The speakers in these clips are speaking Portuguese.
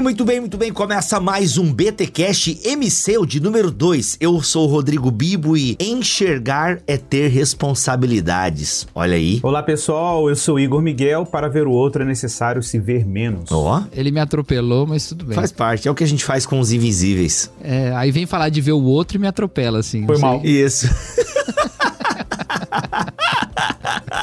Bem, muito bem, muito bem. Começa mais um BTcast MC, o de número 2. Eu sou o Rodrigo Bibo e enxergar é ter responsabilidades. Olha aí. Olá, pessoal. Eu sou Igor Miguel. Para ver o outro é necessário se ver menos. Ó. Ele me atropelou, mas tudo bem. Faz parte, é o que a gente faz com os invisíveis. É, aí vem falar de ver o outro e me atropela, assim. Foi mal. Isso.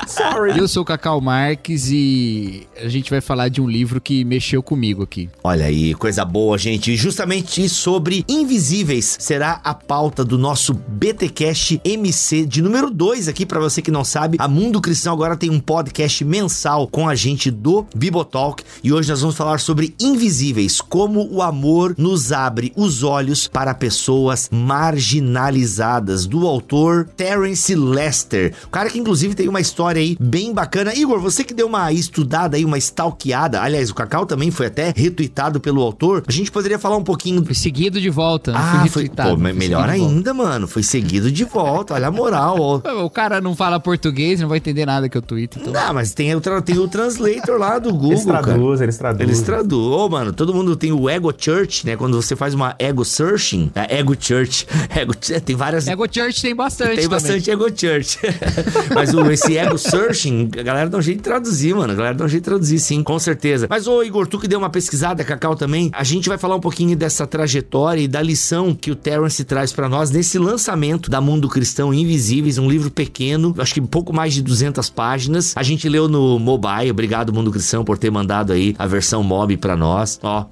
Sorry. Eu sou o Cacau Marques e a gente vai falar de um livro que mexeu comigo aqui. Olha aí, coisa boa, gente. Justamente sobre Invisíveis será a pauta do nosso BTcast MC de número 2 aqui para você que não sabe. A Mundo Cristão agora tem um podcast mensal com a gente do Bibotalk e hoje nós vamos falar sobre Invisíveis, como o amor nos abre os olhos para pessoas marginalizadas, do autor Terence Lester. O cara que inclusive tem uma história aí bem bacana. Igor, você que deu uma estudada aí, uma stalkeada, aliás, o Cacau também foi até retweetado pelo autor, a gente poderia falar um pouquinho... Foi seguido de volta, ah, foi, pô, melhor ainda, mano, foi seguido de volta, olha a moral. Ó. O cara não fala português, não vai entender nada que eu tweet, então... Não, mas tem o, tem o translator lá do Google, Eles traduzem, eles traduzem. Eles traduzem. Ô, mano, todo mundo tem o Ego Church, né, quando você faz uma Ego Searching, é Ego Church, Ego, tem várias... Ego Church tem bastante Tem bastante também. Ego Church. mas o, esse Ego Searching, a galera dá um jeito de traduzir, mano. A galera dá um jeito de traduzir, sim, com certeza. Mas, ô Igor, tu que deu uma pesquisada, Cacau também, a gente vai falar um pouquinho dessa trajetória e da lição que o Terence traz para nós nesse lançamento da Mundo Cristão Invisíveis, um livro pequeno, acho que pouco mais de 200 páginas. A gente leu no mobile. Obrigado, Mundo Cristão, por ter mandado aí a versão mob para nós. Ó,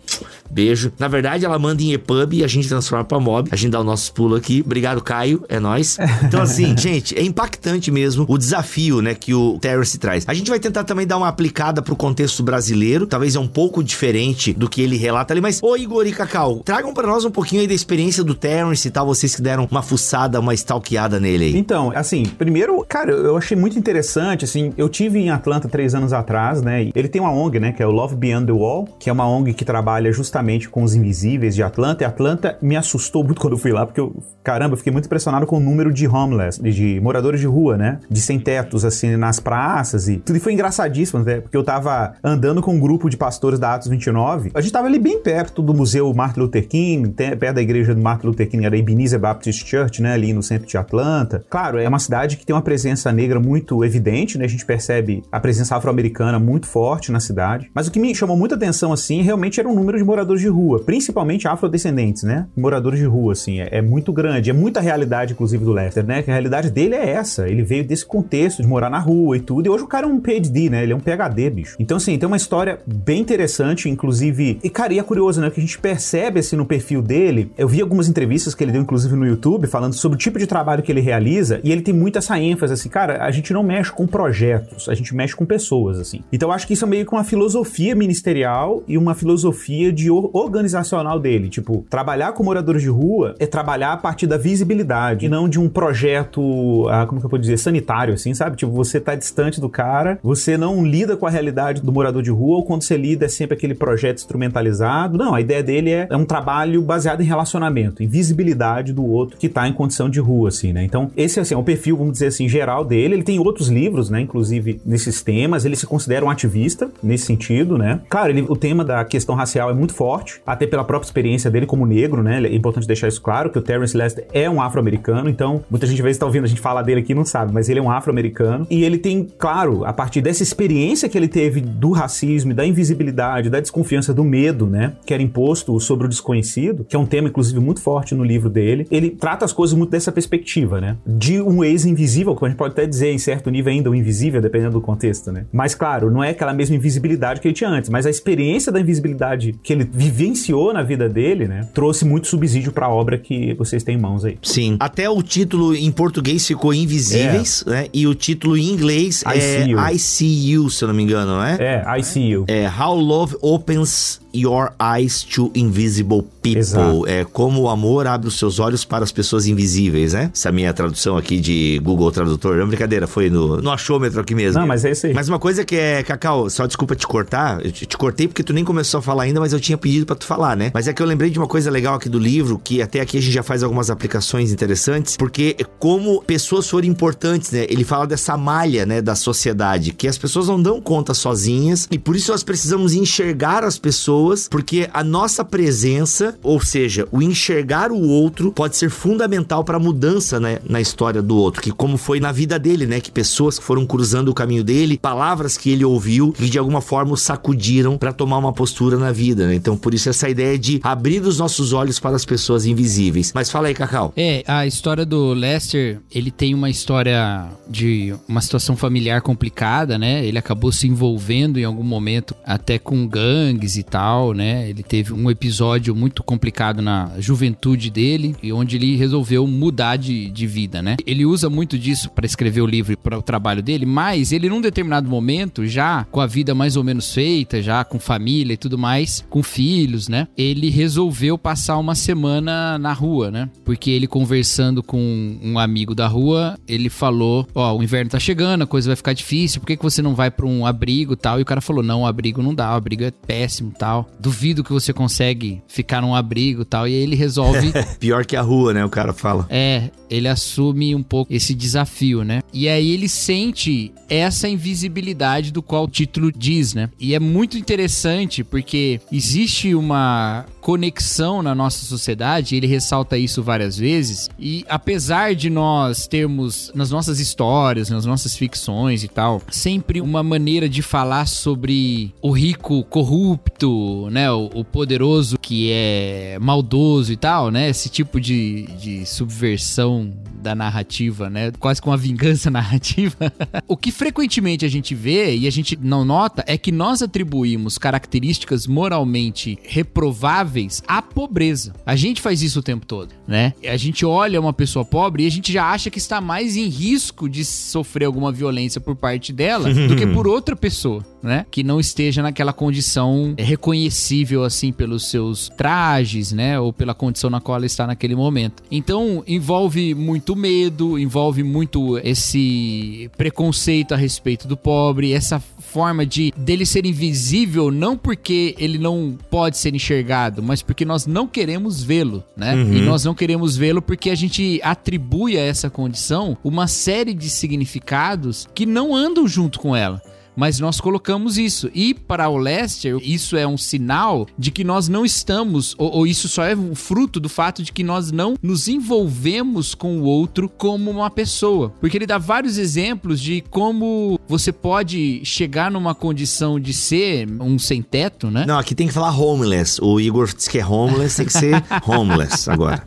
beijo. Na verdade, ela manda em EPUB e a gente transforma pra mob. A gente dá o nosso pulo aqui. Obrigado, Caio. É nós. Então, assim, gente, é impactante mesmo o desafio, né, que o Terence traz. A gente vai tentar também dar uma aplicada pro contexto brasileiro, talvez é um pouco diferente do que ele relata ali, mas ô Igor e Cacau, tragam para nós um pouquinho aí da experiência do Terence e tal, vocês que deram uma fuçada, uma stalkeada nele aí. Então, assim, primeiro, cara, eu achei muito interessante, assim, eu tive em Atlanta três anos atrás, né, ele tem uma ONG, né, que é o Love Beyond the Wall, que é uma ONG que trabalha justamente com os invisíveis de Atlanta, e Atlanta me assustou muito quando eu fui lá, porque eu, caramba, eu fiquei muito impressionado com o número de homeless, de moradores de rua, né, de sem tetos, assim, nas praças e tudo. E foi engraçadíssimo, né? Porque eu tava andando com um grupo de pastores da Atos 29. A gente tava ali bem perto do Museu Martin Luther King, perto da igreja do Martin Luther King, era a Ebenezer Baptist Church, né? Ali no centro de Atlanta. Claro, é uma cidade que tem uma presença negra muito evidente, né? A gente percebe a presença afro-americana muito forte na cidade. Mas o que me chamou muita atenção, assim, realmente era o número de moradores de rua, principalmente afrodescendentes, né? Moradores de rua, assim, é, é muito grande. É muita realidade, inclusive, do Lester, né? Que a realidade dele é essa. Ele veio desse contexto de morar na rua e tudo. E hoje o cara é um PhD, né? Ele é um PhD, bicho. Então, assim, tem uma história bem interessante, inclusive. E, cara, e é curioso, né? Que a gente percebe, assim, no perfil dele. Eu vi algumas entrevistas que ele deu, inclusive, no YouTube, falando sobre o tipo de trabalho que ele realiza. E ele tem muito essa ênfase, assim, cara, a gente não mexe com projetos, a gente mexe com pessoas, assim. Então, eu acho que isso é meio que uma filosofia ministerial e uma filosofia de organizacional dele. Tipo, trabalhar com moradores de rua é trabalhar a partir da visibilidade e não de um projeto, ah, como que eu vou dizer, sanitário, assim, sabe? Tipo, você tá distante do cara, você não lida com a realidade do morador de rua, ou quando você lida é sempre aquele projeto instrumentalizado. Não, a ideia dele é, é um trabalho baseado em relacionamento, em visibilidade do outro que tá em condição de rua, assim, né? Então, esse assim, é o perfil, vamos dizer assim, geral dele. Ele tem outros livros, né? Inclusive nesses temas. Ele se considera um ativista nesse sentido, né? Claro, ele, o tema da questão racial é muito forte, até pela própria experiência dele como negro, né? É importante deixar isso claro, que o Terence Lester é um afro-americano, então muita gente às vezes tá ouvindo a gente falar dele aqui não sabe, mas ele é um afro-americano. E ele tem, claro, a partir dessa experiência que ele teve do racismo, da invisibilidade, da desconfiança, do medo, né? Que era imposto sobre o desconhecido, que é um tema, inclusive, muito forte no livro dele. Ele trata as coisas muito dessa perspectiva, né? De um ex-invisível, que a gente pode até dizer, em certo nível, ainda um invisível, dependendo do contexto, né? Mas, claro, não é aquela mesma invisibilidade que ele tinha antes, mas a experiência da invisibilidade que ele vivenciou na vida dele, né? Trouxe muito subsídio para a obra que vocês têm em mãos aí. Sim. Até o título em português ficou Invisíveis, é. né? E o título em em inglês I é See You. I See You, se eu não me engano, não é? É, I See You. É How Love Opens Your Eyes to Invisible People. Exato. É como o amor abre os seus olhos para as pessoas invisíveis, né? Essa é minha tradução aqui de Google Tradutor. Não, brincadeira, foi no, no achômetro aqui mesmo. Não, mas é isso aí. Mas uma coisa que é, Cacau, só desculpa te cortar, eu te, te cortei porque tu nem começou a falar ainda, mas eu tinha pedido pra tu falar, né? Mas é que eu lembrei de uma coisa legal aqui do livro, que até aqui a gente já faz algumas aplicações interessantes, porque como pessoas foram importantes, né? Ele fala dessa malha, né, da sociedade, que as pessoas não dão conta sozinhas, e por isso nós precisamos enxergar as pessoas, porque a nossa presença, ou seja, o enxergar o outro, pode ser fundamental para a mudança, né, na história do outro, que como foi na vida dele, né, que pessoas que foram cruzando o caminho dele, palavras que ele ouviu e de alguma forma o sacudiram para tomar uma postura na vida, né? Então, por isso essa ideia de abrir os nossos olhos para as pessoas invisíveis. Mas fala aí, Cacau. É, a história do Lester, ele tem uma história de uma situação familiar complicada, né? Ele acabou se envolvendo em algum momento até com gangues e tal, né? Ele teve um episódio muito complicado na juventude dele e onde ele resolveu mudar de, de vida, né? Ele usa muito disso para escrever o livro e para o trabalho dele, mas ele num determinado momento, já com a vida mais ou menos feita, já com família e tudo mais, com filhos, né? Ele resolveu passar uma semana na rua, né? Porque ele conversando com um amigo da rua, ele falou: Ó, o inverno tá chegando, a coisa vai ficar difícil, por que, que você não vai pra um abrigo tal? E o cara falou: Não, abrigo não dá, abrigo é péssimo e tal. Duvido que você consegue ficar num abrigo e tal. E aí ele resolve Pior que a rua, né? O cara fala. é, ele assume um pouco esse desafio, né? E aí ele sente essa invisibilidade do qual o título diz, né? E é muito interessante porque existe uma conexão na nossa sociedade, ele ressalta isso várias vezes, e apesar de nós termos nas nossas histórias, nas nossas ficções e tal, sempre uma maneira de falar sobre o rico corrupto, né? O, o poderoso que é maldoso e tal, né? Esse tipo de, de subversão da narrativa, né? Quase com uma vingança narrativa. o que frequentemente a gente vê e a gente não nota é que nós atribuímos características moralmente reprováveis à pobreza. A gente faz isso o tempo todo, né? A gente olha uma pessoa pobre e a gente já acha que está mais em risco de sofrer alguma violência por parte dela do que por outra pessoa, né? Que não esteja naquela condição reconhecível assim pelos seus trajes, né? Ou pela condição na qual ela está naquele momento. Então envolve muito medo, envolve muito esse preconceito a respeito do pobre, essa forma de dele ser invisível não porque ele não pode ser enxergado, mas porque nós não queremos vê-lo, né? E nós não queremos vê-lo porque a gente atribui a essa condição uma série de significados que não andam junto com ela. Mas nós colocamos isso. E para o Lester, isso é um sinal de que nós não estamos, ou, ou isso só é um fruto do fato de que nós não nos envolvemos com o outro como uma pessoa. Porque ele dá vários exemplos de como você pode chegar numa condição de ser um sem-teto, né? Não, aqui tem que falar homeless. O Igor disse que é homeless, tem que ser homeless agora.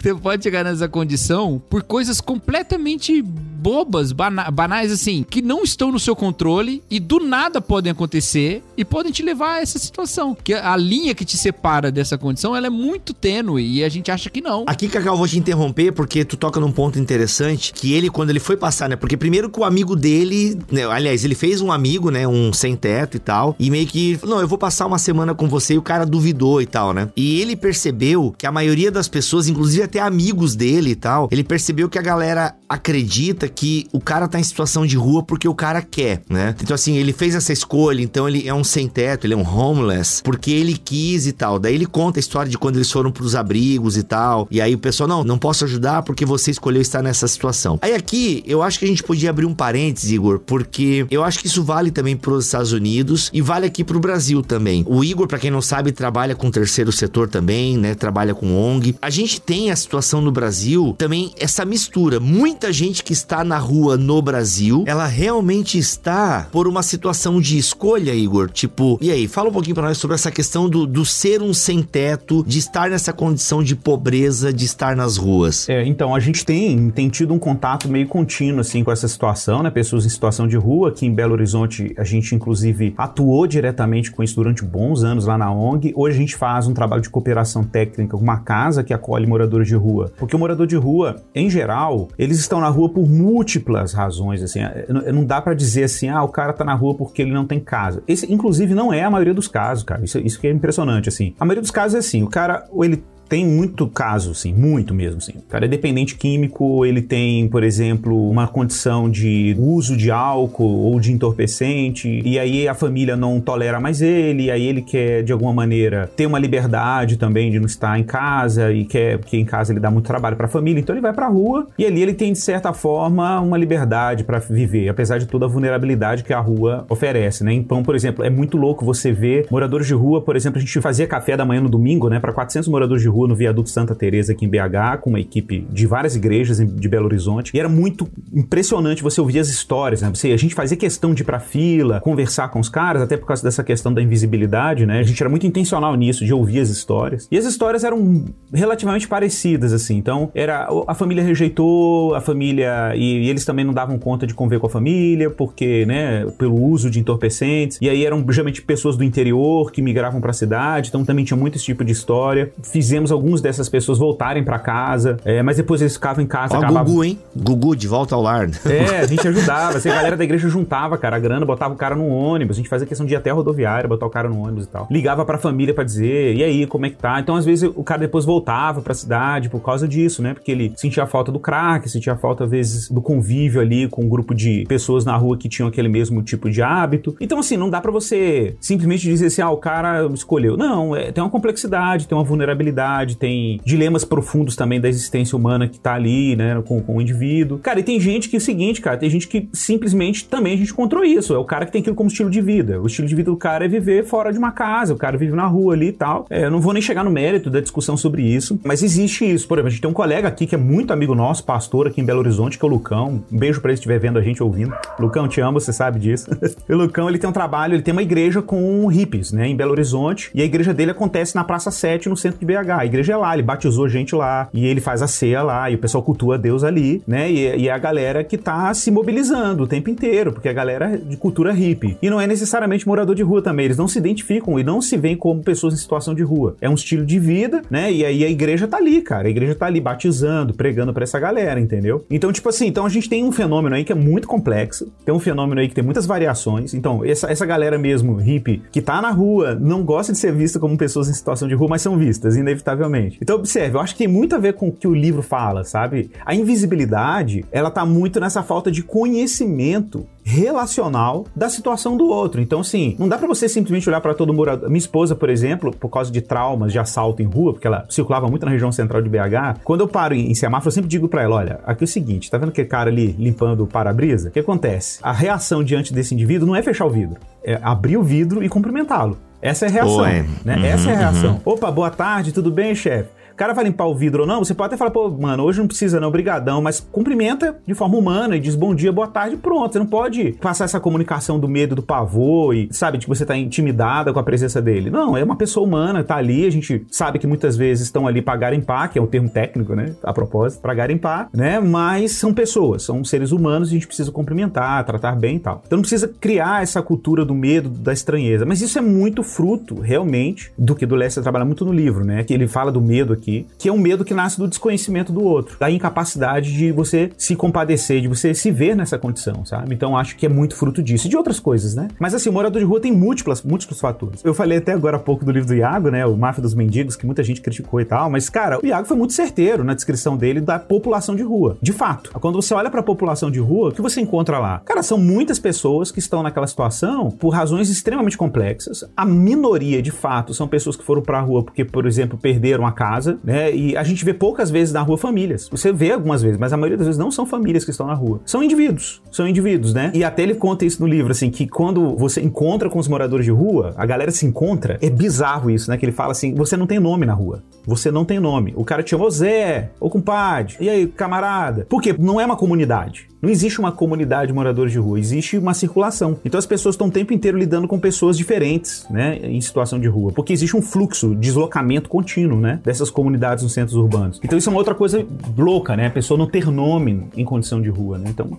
Você pode chegar nessa condição por coisas completamente bobas, bana- banais assim, que não estão no seu controle e do nada podem acontecer e podem te levar a essa situação. Que a linha que te separa dessa condição, ela é muito tênue e a gente acha que não. Aqui, Cacau, eu vou te interromper porque tu toca num ponto interessante que ele, quando ele foi passar, né? Porque primeiro que o amigo dele, né, aliás, ele fez um amigo, né? Um sem teto e tal, e meio que, não, eu vou passar uma semana com você e o cara duvidou e tal, né? E ele percebeu que a maioria das pessoas, inclusive até amigos dele e tal, ele percebeu que a galera acredita que o cara tá em situação de rua porque o cara quer, né? Então, assim, ele fez essa escolha, então ele é um sem teto, ele é um homeless, porque ele quis e tal. Daí ele conta a história de quando eles foram pros abrigos e tal. E aí o pessoal, não, não posso ajudar porque você escolheu estar nessa situação. Aí aqui, eu acho que a gente podia abrir um parênteses, Igor, porque eu acho que isso vale também pros Estados Unidos e vale aqui pro Brasil também. O Igor, pra quem não sabe, trabalha com o terceiro setor também, né? Trabalha com ONG. A gente tem a situação no Brasil também, essa mistura. Muita gente que está na rua no Brasil, ela realmente está por uma situação de escolha, Igor. Tipo, e aí, fala um pouquinho pra nós sobre essa questão do, do ser um sem teto, de estar nessa condição de pobreza, de estar nas ruas. É, então, a gente tem, tem tido um contato meio contínuo, assim, com essa situação, né? Pessoas em situação de rua. Aqui em Belo Horizonte, a gente, inclusive, atuou diretamente com isso durante bons anos lá na ONG. Hoje a gente faz um trabalho de cooperação técnica com uma casa que acolhe moradores de rua. Porque o morador de rua, em geral, eles estão na rua por múltiplas razões, assim. É, não, dá para dizer assim, ah, o cara tá na rua porque ele não tem casa. Esse, inclusive, não é a maioria dos casos, cara. Isso, isso que é impressionante, assim. A maioria dos casos é assim, o cara, ou ele tem muito caso, sim, muito mesmo, sim. O cara é dependente químico, ele tem, por exemplo, uma condição de uso de álcool ou de entorpecente, e aí a família não tolera mais ele, e aí ele quer, de alguma maneira, ter uma liberdade também de não estar em casa, e quer, porque em casa ele dá muito trabalho para a família, então ele vai pra rua, e ali ele tem, de certa forma, uma liberdade para viver, apesar de toda a vulnerabilidade que a rua oferece, né? Então, por exemplo, é muito louco você ver moradores de rua, por exemplo, a gente fazia café da manhã no domingo, né, para 400 moradores de rua rua no Viaduto Santa Teresa aqui em BH, com uma equipe de várias igrejas de Belo Horizonte. E era muito impressionante você ouvir as histórias, né? Você, a gente fazia questão de ir pra fila, conversar com os caras, até por causa dessa questão da invisibilidade, né? A gente era muito intencional nisso, de ouvir as histórias. E as histórias eram relativamente parecidas, assim. Então, era a família rejeitou, a família. E, e eles também não davam conta de conviver com a família, porque, né, pelo uso de entorpecentes. E aí eram geralmente pessoas do interior que migravam para a cidade, então também tinha muito esse tipo de história. Fizemos alguns dessas pessoas voltarem para casa, é, mas depois eles ficavam em casa. Ó, acabavam... Gugu, hein? Gugu, de volta ao lar. É, a gente ajudava. Assim, a galera da igreja juntava, cara, a grana, botava o cara no ônibus. A gente fazia questão de ir até a rodoviária, botar o cara no ônibus e tal. Ligava pra família para dizer, e aí, como é que tá? Então, às vezes, o cara depois voltava pra cidade por causa disso, né? Porque ele sentia a falta do crack, sentia a falta, às vezes, do convívio ali com um grupo de pessoas na rua que tinham aquele mesmo tipo de hábito. Então, assim, não dá para você simplesmente dizer assim, ah, o cara escolheu. Não, é, tem uma complexidade, tem uma vulnerabilidade, tem dilemas profundos também da existência humana que tá ali, né, com, com o indivíduo. Cara, e tem gente que é o seguinte, cara, tem gente que simplesmente também a gente encontrou isso. É o cara que tem aquilo como estilo de vida. O estilo de vida do cara é viver fora de uma casa, o cara vive na rua ali e tal. É, eu não vou nem chegar no mérito da discussão sobre isso, mas existe isso. Por exemplo, a gente tem um colega aqui que é muito amigo nosso, pastor aqui em Belo Horizonte, que é o Lucão. Um beijo pra ele se estiver vendo a gente ouvindo. Lucão, te amo, você sabe disso. o Lucão, ele tem um trabalho, ele tem uma igreja com hippies, né, em Belo Horizonte, e a igreja dele acontece na Praça 7, no centro de BH. Igreja é lá, ele batizou gente lá, e ele faz a ceia lá, e o pessoal cultua Deus ali, né? E, e é a galera que tá se mobilizando o tempo inteiro, porque a galera de cultura hippie. E não é necessariamente morador de rua também, eles não se identificam e não se veem como pessoas em situação de rua. É um estilo de vida, né? E aí a igreja tá ali, cara. A igreja tá ali batizando, pregando para essa galera, entendeu? Então, tipo assim, então a gente tem um fenômeno aí que é muito complexo, tem um fenômeno aí que tem muitas variações. Então, essa, essa galera mesmo, hippie, que tá na rua, não gosta de ser vista como pessoas em situação de rua, mas são vistas, inevitavelmente. Então, observe, eu acho que tem muito a ver com o que o livro fala, sabe? A invisibilidade, ela tá muito nessa falta de conhecimento relacional da situação do outro. Então, assim, não dá para você simplesmente olhar para todo morador. Minha esposa, por exemplo, por causa de traumas de assalto em rua, porque ela circulava muito na região central de BH, quando eu paro em semáforo, eu sempre digo para ela: olha, aqui é o seguinte, tá vendo aquele cara ali limpando o para-brisa? O que acontece? A reação diante desse indivíduo não é fechar o vidro, é abrir o vidro e cumprimentá-lo. Essa é a reação. Oi. Né? Uhum, Essa é a reação. Uhum. Opa, boa tarde, tudo bem, chefe? O cara vai limpar o vidro ou não, você pode até falar, pô, mano, hoje não precisa não, brigadão, mas cumprimenta de forma humana e diz bom dia, boa tarde, pronto. Você não pode passar essa comunicação do medo, do pavor e, sabe, de que você tá intimidada com a presença dele. Não, é uma pessoa humana, tá ali, a gente sabe que muitas vezes estão ali para garimpar, que é o termo técnico, né, a propósito, para garimpar, né, mas são pessoas, são seres humanos e a gente precisa cumprimentar, tratar bem e tal. Então não precisa criar essa cultura do medo, da estranheza, mas isso é muito fruto, realmente, do que do Lester trabalha muito no livro, né, que ele fala do medo aqui aqui, que é um medo que nasce do desconhecimento do outro, da incapacidade de você se compadecer, de você se ver nessa condição, sabe? Então acho que é muito fruto disso e de outras coisas, né? Mas assim, o morador de rua tem múltiplas, múltiplos fatores. Eu falei até agora há pouco do livro do Iago, né? O Máfia dos Mendigos, que muita gente criticou e tal, mas cara, o Iago foi muito certeiro na descrição dele da população de rua. De fato, quando você olha para a população de rua, o que você encontra lá? Cara, são muitas pessoas que estão naquela situação por razões extremamente complexas. A minoria, de fato, são pessoas que foram para a rua porque, por exemplo, perderam a casa, né? E a gente vê poucas vezes na rua famílias. Você vê algumas vezes, mas a maioria das vezes não são famílias que estão na rua. São indivíduos. São indivíduos, né? E até ele conta isso no livro, assim, que quando você encontra com os moradores de rua, a galera se encontra. É bizarro isso, né? Que ele fala assim: você não tem nome na rua. Você não tem nome. O cara te chama Zé, ou compadre. E aí, camarada? Por quê? Não é uma comunidade. Não existe uma comunidade de moradores de rua, existe uma circulação. Então as pessoas estão o tempo inteiro lidando com pessoas diferentes, né, em situação de rua, porque existe um fluxo, deslocamento contínuo, né, dessas comunidades nos centros urbanos. Então isso é uma outra coisa louca, né, a pessoa não ter nome em condição de rua, né? Então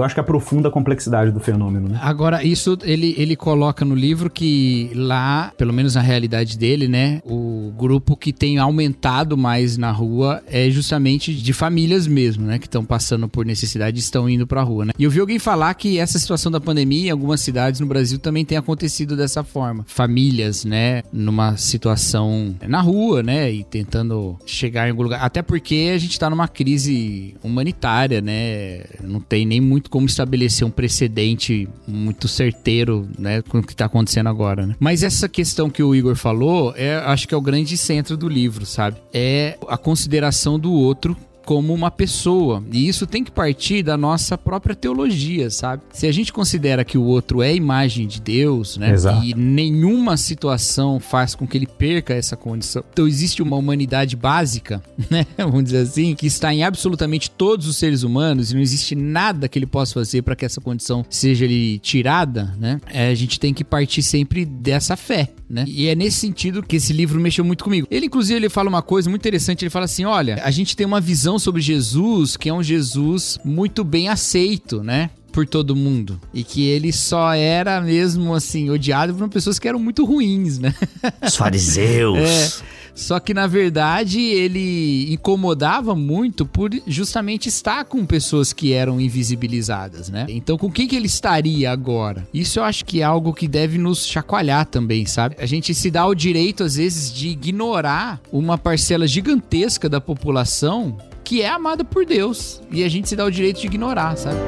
eu acho que aprofunda a complexidade do fenômeno. Né? Agora, isso ele, ele coloca no livro que lá, pelo menos na realidade dele, né, o grupo que tem aumentado mais na rua é justamente de famílias mesmo, né, que estão passando por necessidade e estão indo pra rua, né. E eu vi alguém falar que essa situação da pandemia em algumas cidades no Brasil também tem acontecido dessa forma. Famílias, né, numa situação na rua, né, e tentando chegar em algum lugar. Até porque a gente tá numa crise humanitária, né, não tem nem muito como estabelecer um precedente muito certeiro, né, com o que tá acontecendo agora, né. Mas essa questão que o Igor falou, é, acho que é o grande centro do livro, sabe? É a consideração do outro como uma pessoa. E isso tem que partir da nossa própria teologia, sabe? Se a gente considera que o outro é imagem de Deus, né? Exato. E nenhuma situação faz com que ele perca essa condição. Então existe uma humanidade básica, né? Vamos dizer assim, que está em absolutamente todos os seres humanos e não existe nada que ele possa fazer para que essa condição seja lhe tirada, né? É, a gente tem que partir sempre dessa fé, né? E é nesse sentido que esse livro mexeu muito comigo. Ele, inclusive, ele fala uma coisa muito interessante. Ele fala assim: olha, a gente tem uma visão sobre Jesus que é um Jesus muito bem aceito, né? Por todo mundo. E que ele só era mesmo assim, odiado por pessoas que eram muito ruins, né? Os fariseus. É. Só que na verdade ele incomodava muito por justamente estar com pessoas que eram invisibilizadas, né? Então com quem que ele estaria agora? Isso eu acho que é algo que deve nos chacoalhar também, sabe? A gente se dá o direito às vezes de ignorar uma parcela gigantesca da população que é amada por Deus e a gente se dá o direito de ignorar, sabe?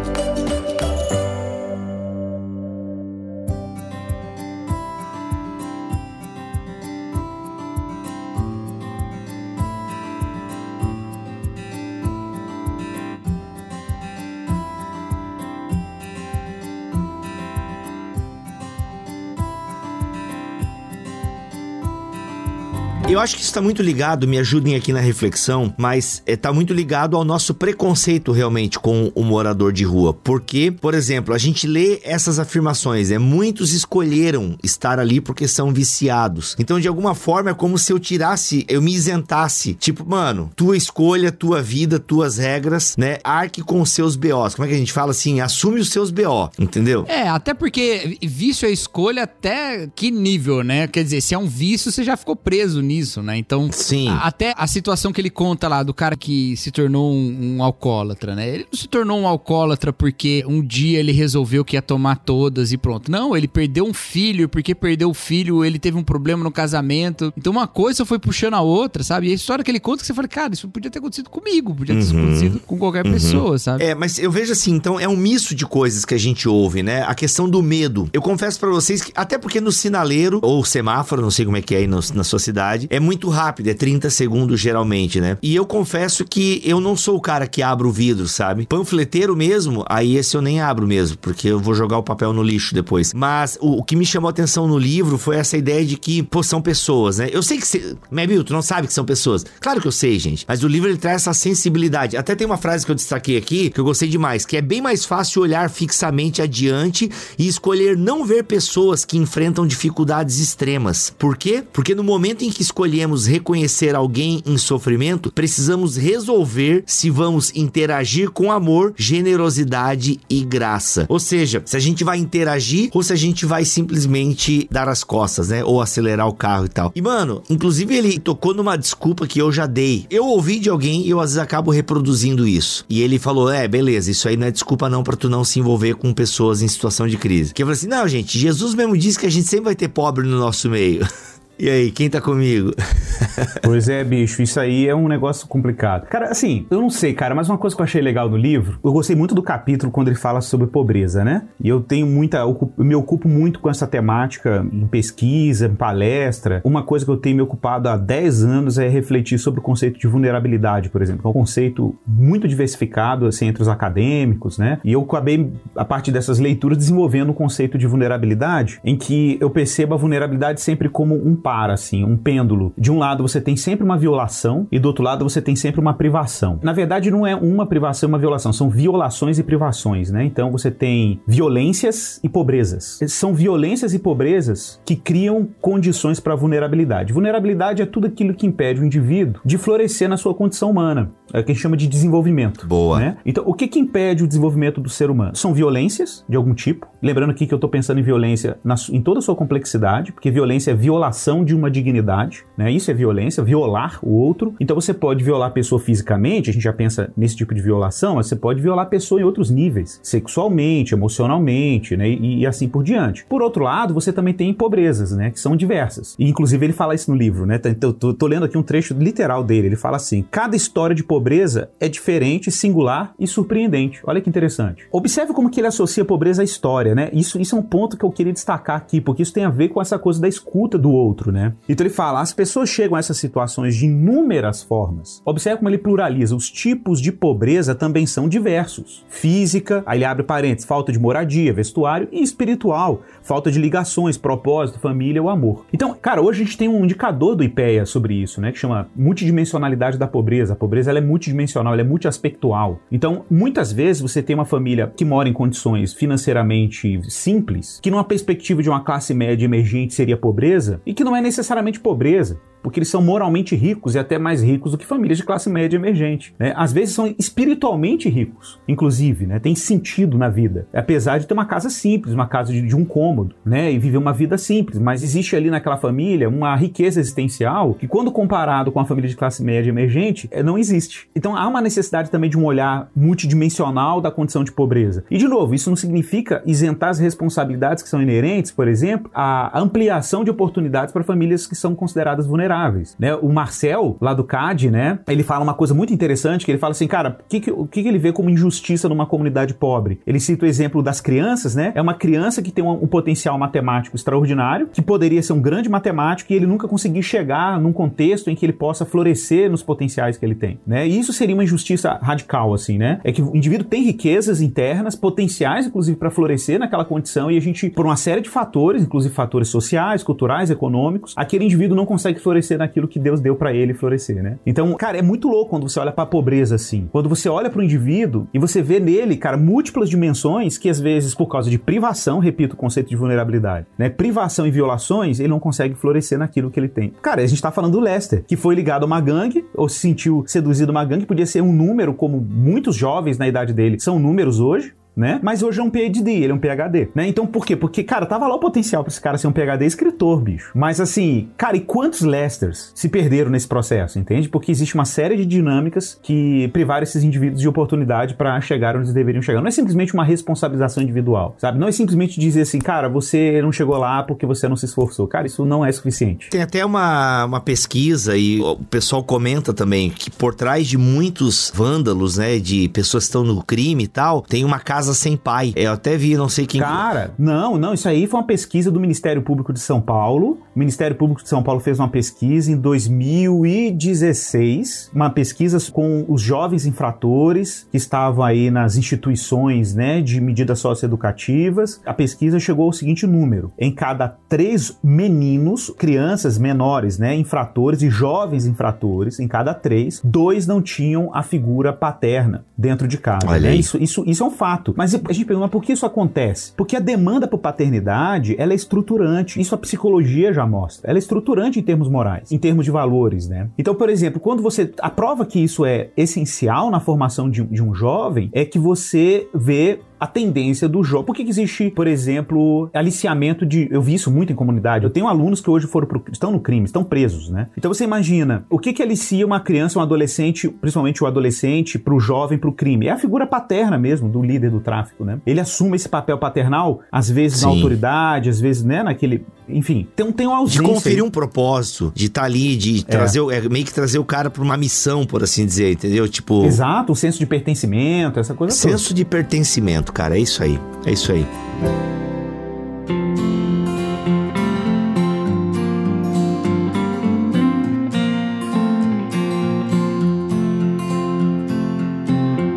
Eu acho que isso está muito ligado, me ajudem aqui na reflexão, mas está muito ligado ao nosso preconceito realmente com o morador de rua. Porque, por exemplo, a gente lê essas afirmações, né? Muitos escolheram estar ali porque são viciados. Então, de alguma forma, é como se eu tirasse, eu me isentasse. Tipo, mano, tua escolha, tua vida, tuas regras, né? Arque com os seus BOs. Como é que a gente fala assim? Assume os seus BO, entendeu? É, até porque vício é escolha até que nível, né? Quer dizer, se é um vício, você já ficou preso nisso, né? Então, Sim. a- até a situação que ele conta lá do cara que se tornou um, um alcoólatra, né? Ele não se tornou um alcoólatra porque um dia ele resolveu que ia tomar todas e pronto. Não, ele perdeu um filho, e porque perdeu o filho, ele teve um problema no casamento. Então, uma coisa foi puxando a outra, sabe? E a história que ele conta que você fala, cara, isso podia ter acontecido comigo, podia ter acontecido com qualquer pessoa, sabe? É, mas eu vejo assim, então é um misto de coisas que a gente ouve, né? A questão do medo. Eu confesso pra vocês que, até porque no sinaleiro, ou semáforo, não sei como é que é aí no- na sua cidade, é muito rápido, é 30 segundos geralmente, né? E eu confesso que eu não sou o cara que abre o vidro, sabe? Panfleteiro mesmo, aí esse eu nem abro mesmo, porque eu vou jogar o papel no lixo depois. Mas o, o que me chamou a atenção no livro foi essa ideia de que, pô, são pessoas, né? Eu sei que você. Mebil, tu não sabe que são pessoas. Claro que eu sei, gente. Mas o livro ele traz essa sensibilidade. Até tem uma frase que eu destaquei aqui, que eu gostei demais, que é bem mais fácil olhar fixamente adiante e escolher não ver pessoas que enfrentam dificuldades extremas. Por quê? Porque no momento em que escolhemos reconhecer alguém em sofrimento, precisamos resolver se vamos interagir com amor, generosidade e graça. Ou seja, se a gente vai interagir ou se a gente vai simplesmente dar as costas, né? Ou acelerar o carro e tal. E mano, inclusive ele tocou numa desculpa que eu já dei. Eu ouvi de alguém e eu às vezes acabo reproduzindo isso. E ele falou: "É, beleza, isso aí não é desculpa não pra tu não se envolver com pessoas em situação de crise". Que eu falei assim: "Não, gente, Jesus mesmo disse que a gente sempre vai ter pobre no nosso meio". E aí, quem tá comigo? Pois é, bicho, isso aí é um negócio complicado. Cara, assim, eu não sei, cara, mas uma coisa que eu achei legal no livro, eu gostei muito do capítulo quando ele fala sobre pobreza, né? E eu tenho muita, eu me ocupo muito com essa temática em pesquisa, em palestra. Uma coisa que eu tenho me ocupado há 10 anos é refletir sobre o conceito de vulnerabilidade, por exemplo. É um conceito muito diversificado, assim, entre os acadêmicos, né? E eu acabei, a partir dessas leituras, desenvolvendo um conceito de vulnerabilidade, em que eu percebo a vulnerabilidade sempre como um compara assim, um pêndulo. De um lado você tem sempre uma violação e do outro lado você tem sempre uma privação. Na verdade não é uma privação e uma violação, são violações e privações, né? Então você tem violências e pobrezas. São violências e pobrezas que criam condições para vulnerabilidade. Vulnerabilidade é tudo aquilo que impede o indivíduo de florescer na sua condição humana. É o que a gente chama de desenvolvimento. Boa. Né? Então, o que, que impede o desenvolvimento do ser humano? São violências de algum tipo. Lembrando aqui que eu estou pensando em violência na, em toda a sua complexidade, porque violência é violação de uma dignidade, né? Isso é violência, violar o outro. Então você pode violar a pessoa fisicamente, a gente já pensa nesse tipo de violação, mas você pode violar a pessoa em outros níveis, sexualmente, emocionalmente, né? E, e assim por diante. Por outro lado, você também tem pobrezas, né? Que são diversas. E inclusive ele fala isso no livro, né? Então, tô, tô lendo aqui um trecho literal dele. Ele fala assim: cada história de pobreza é diferente, singular e surpreendente. Olha que interessante. Observe como que ele associa pobreza à história, né? Isso, isso é um ponto que eu queria destacar aqui, porque isso tem a ver com essa coisa da escuta do outro, né? Então ele fala: as pessoas chegam a essas situações de inúmeras formas. Observe como ele pluraliza. Os tipos de pobreza também são diversos. Física, aí ele abre parênteses, falta de moradia, vestuário, e espiritual, falta de ligações, propósito, família ou amor. Então, cara, hoje a gente tem um indicador do IPEA sobre isso, né? Que chama multidimensionalidade da pobreza. A pobreza ela é multidimensional, ela é multiaspectual. Então, muitas vezes você tem uma família que mora em condições financeiramente simples, que numa perspectiva de uma classe média emergente seria pobreza, e que não é necessariamente pobreza porque eles são moralmente ricos e até mais ricos do que famílias de classe média emergente. Né? Às vezes são espiritualmente ricos, inclusive, né? tem sentido na vida. Apesar de ter uma casa simples, uma casa de, de, um cômodo, né? e viver uma vida simples, mas existe ali naquela família uma riqueza existencial que, quando comparado com a família de classe média emergente, é, não existe. Então há uma necessidade também de um olhar multidimensional da condição de pobreza. E, de novo, isso não significa isentar as responsabilidades que são inerentes, por exemplo, à ampliação de oportunidades para famílias que são consideradas vulneráveis vulneráveis, né? O Marcel, lá do CAD, né? Ele fala uma coisa muito interessante, que ele fala assim, cara, o que, que, o que, que ele vê como injustiça numa comunidade pobre? Ele cita o exemplo das crianças, né? É uma criança que tem um, um potencial matemático extraordinário, que poderia ser um grande matemático e ele nunca conseguir chegar num contexto em que ele possa florescer nos potenciais que ele tem, né? E isso seria uma injustiça radical, assim, né? É que o indivíduo tem riquezas internas, potenciais, inclusive, para florescer naquela condição e a gente, por uma série de fatores, inclusive fatores sociais, culturais, econômicos, aquele indivíduo não consegue florescer florescer naquilo que Deus deu para ele florescer, né? Então, cara, é muito louco quando você olha para a pobreza assim. Quando você olha para o indivíduo e você vê nele, cara, múltiplas dimensões que às vezes por causa de privação, repito o conceito de vulnerabilidade, né? Privação e violações, ele não consegue florescer naquilo que ele tem. Cara, a gente tá falando do Lester, que foi ligado a uma gangue ou se sentiu seduzido a uma gangue, podia ser um número como muitos jovens na idade dele são números hoje, né? Mas hoje é um PhD, ele é um PhD, né? Então por quê? Porque, cara, tava lá o potencial pra esse cara ser um PhD escritor, bicho. Mas assim, cara, e quantos Lesters se perderam nesse processo, entende? Porque existe uma série de dinâmicas que privaram esses indivíduos de oportunidade para chegar onde eles deveriam chegar. Não é simplesmente uma responsabilização individual, sabe? Não é simplesmente dizer assim, cara, você não chegou lá porque você não se esforçou. Cara, isso não é suficiente. Tem até uma, uma pesquisa e o pessoal comenta também que por trás de muitos vândalos, né, de pessoas que estão no crime e tal, tem uma casa casa sem pai. Eu até vi, não sei quem. Cara, não, não, isso aí foi uma pesquisa do Ministério Público de São Paulo. O Ministério Público de São Paulo fez uma pesquisa em 2016, uma pesquisa com os jovens infratores que estavam aí nas instituições, né, de medidas socioeducativas. A pesquisa chegou ao seguinte número: em cada três meninos, crianças menores, né, infratores e jovens infratores, em cada três, dois não tinham a figura paterna dentro de casa. Olha né? Isso, isso, isso é um fato. Mas a gente pergunta, por que isso acontece? Porque a demanda por paternidade, ela é estruturante. Isso a psicologia já mostra. Ela é estruturante em termos morais, em termos de valores, né? Então, por exemplo, quando você... A prova que isso é essencial na formação de, de um jovem é que você vê a tendência do jogo. Por que, que, existe, por exemplo, aliciamento de. Eu vi isso muito em comunidade. Eu tenho alunos que hoje foram pro, estão no crime, estão presos, né? Então você imagina, o que, que alicia uma criança, um adolescente, principalmente o adolescente, pro jovem, pro crime? É a figura paterna mesmo, do líder do tráfico, né? Ele assume esse papel paternal, às vezes Sim. na autoridade, às vezes, né, naquele. Enfim, tem, tem uma ausência. De conferir um propósito, de estar tá ali, de é. trazer, é, meio que trazer o cara pra uma missão, por assim dizer, entendeu? Tipo. Exato, o senso de pertencimento, essa coisa Senso toda. de pertencimento cara. É isso aí. É isso aí.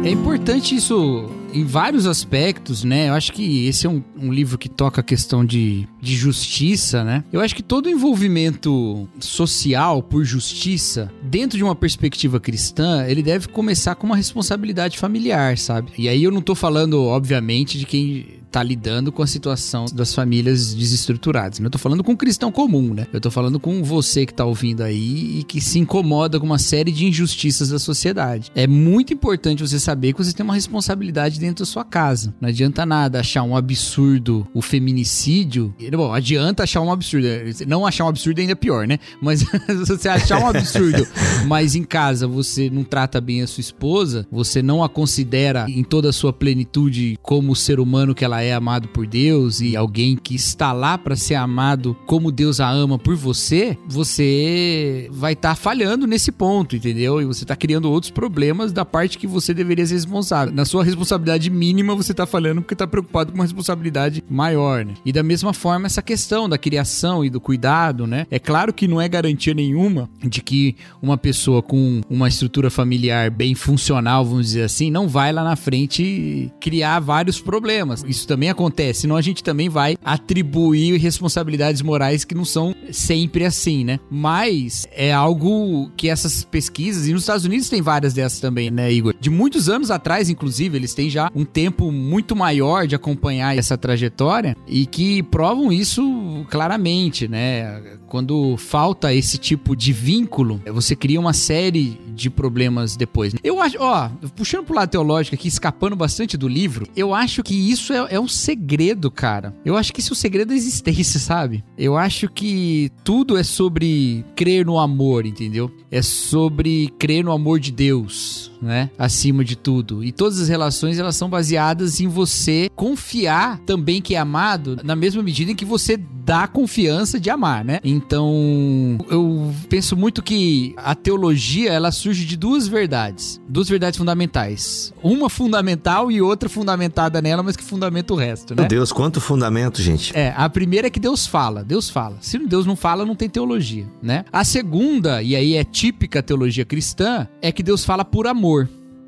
É importante isso em vários aspectos, né? Eu acho que esse é um, um livro que toca a questão de, de justiça, né? Eu acho que todo envolvimento social por justiça, dentro de uma perspectiva cristã, ele deve começar com uma responsabilidade familiar, sabe? E aí eu não tô falando, obviamente, de quem tá lidando com a situação das famílias desestruturadas. Não tô falando com um cristão comum, né? Eu tô falando com você que tá ouvindo aí e que se incomoda com uma série de injustiças da sociedade. É muito importante você saber que você tem uma responsabilidade dentro da sua casa. Não adianta nada achar um absurdo o feminicídio. Bom, adianta achar um absurdo. Não achar um absurdo ainda é pior, né? Mas se você achar um absurdo, mas em casa você não trata bem a sua esposa, você não a considera em toda a sua plenitude como o ser humano que ela é amado por Deus e alguém que está lá para ser amado como Deus a ama por você, você vai estar tá falhando nesse ponto, entendeu? E você está criando outros problemas da parte que você deveria ser responsável. Na sua responsabilidade mínima, você está falhando porque está preocupado com uma responsabilidade maior, né? E da mesma forma, essa questão da criação e do cuidado, né? É claro que não é garantia nenhuma de que uma pessoa com uma estrutura familiar bem funcional, vamos dizer assim, não vai lá na frente criar vários problemas. Isso também acontece, senão a gente também vai atribuir responsabilidades morais que não são sempre assim, né? Mas é algo que essas pesquisas, e nos Estados Unidos tem várias dessas também, né, Igor? De muitos anos atrás, inclusive, eles têm já um tempo muito maior de acompanhar essa trajetória e que provam isso claramente, né? Quando falta esse tipo de vínculo, você cria uma série de problemas depois. Eu acho, ó, puxando pro lado teológico aqui, escapando bastante do livro, eu acho que isso é, é um segredo, cara. Eu acho que isso é o segredo da existência, sabe? Eu acho que tudo é sobre crer no amor, entendeu? É sobre crer no amor de Deus, né? Acima de tudo. E todas as relações, elas são baseadas em você confiar também que é amado, na mesma medida em que você dá confiança de amar, né? Então, eu penso muito que a teologia, ela surge de duas verdades. Duas verdades fundamentais. Uma fundamental e outra fundamentada nela, mas que fundamenta o resto, né? Meu Deus, quanto fundamento, gente. É, a primeira é que Deus fala. Deus fala. Se Deus não fala, não tem teologia, né? A segunda, e aí é típica teologia cristã, é que Deus fala por amor.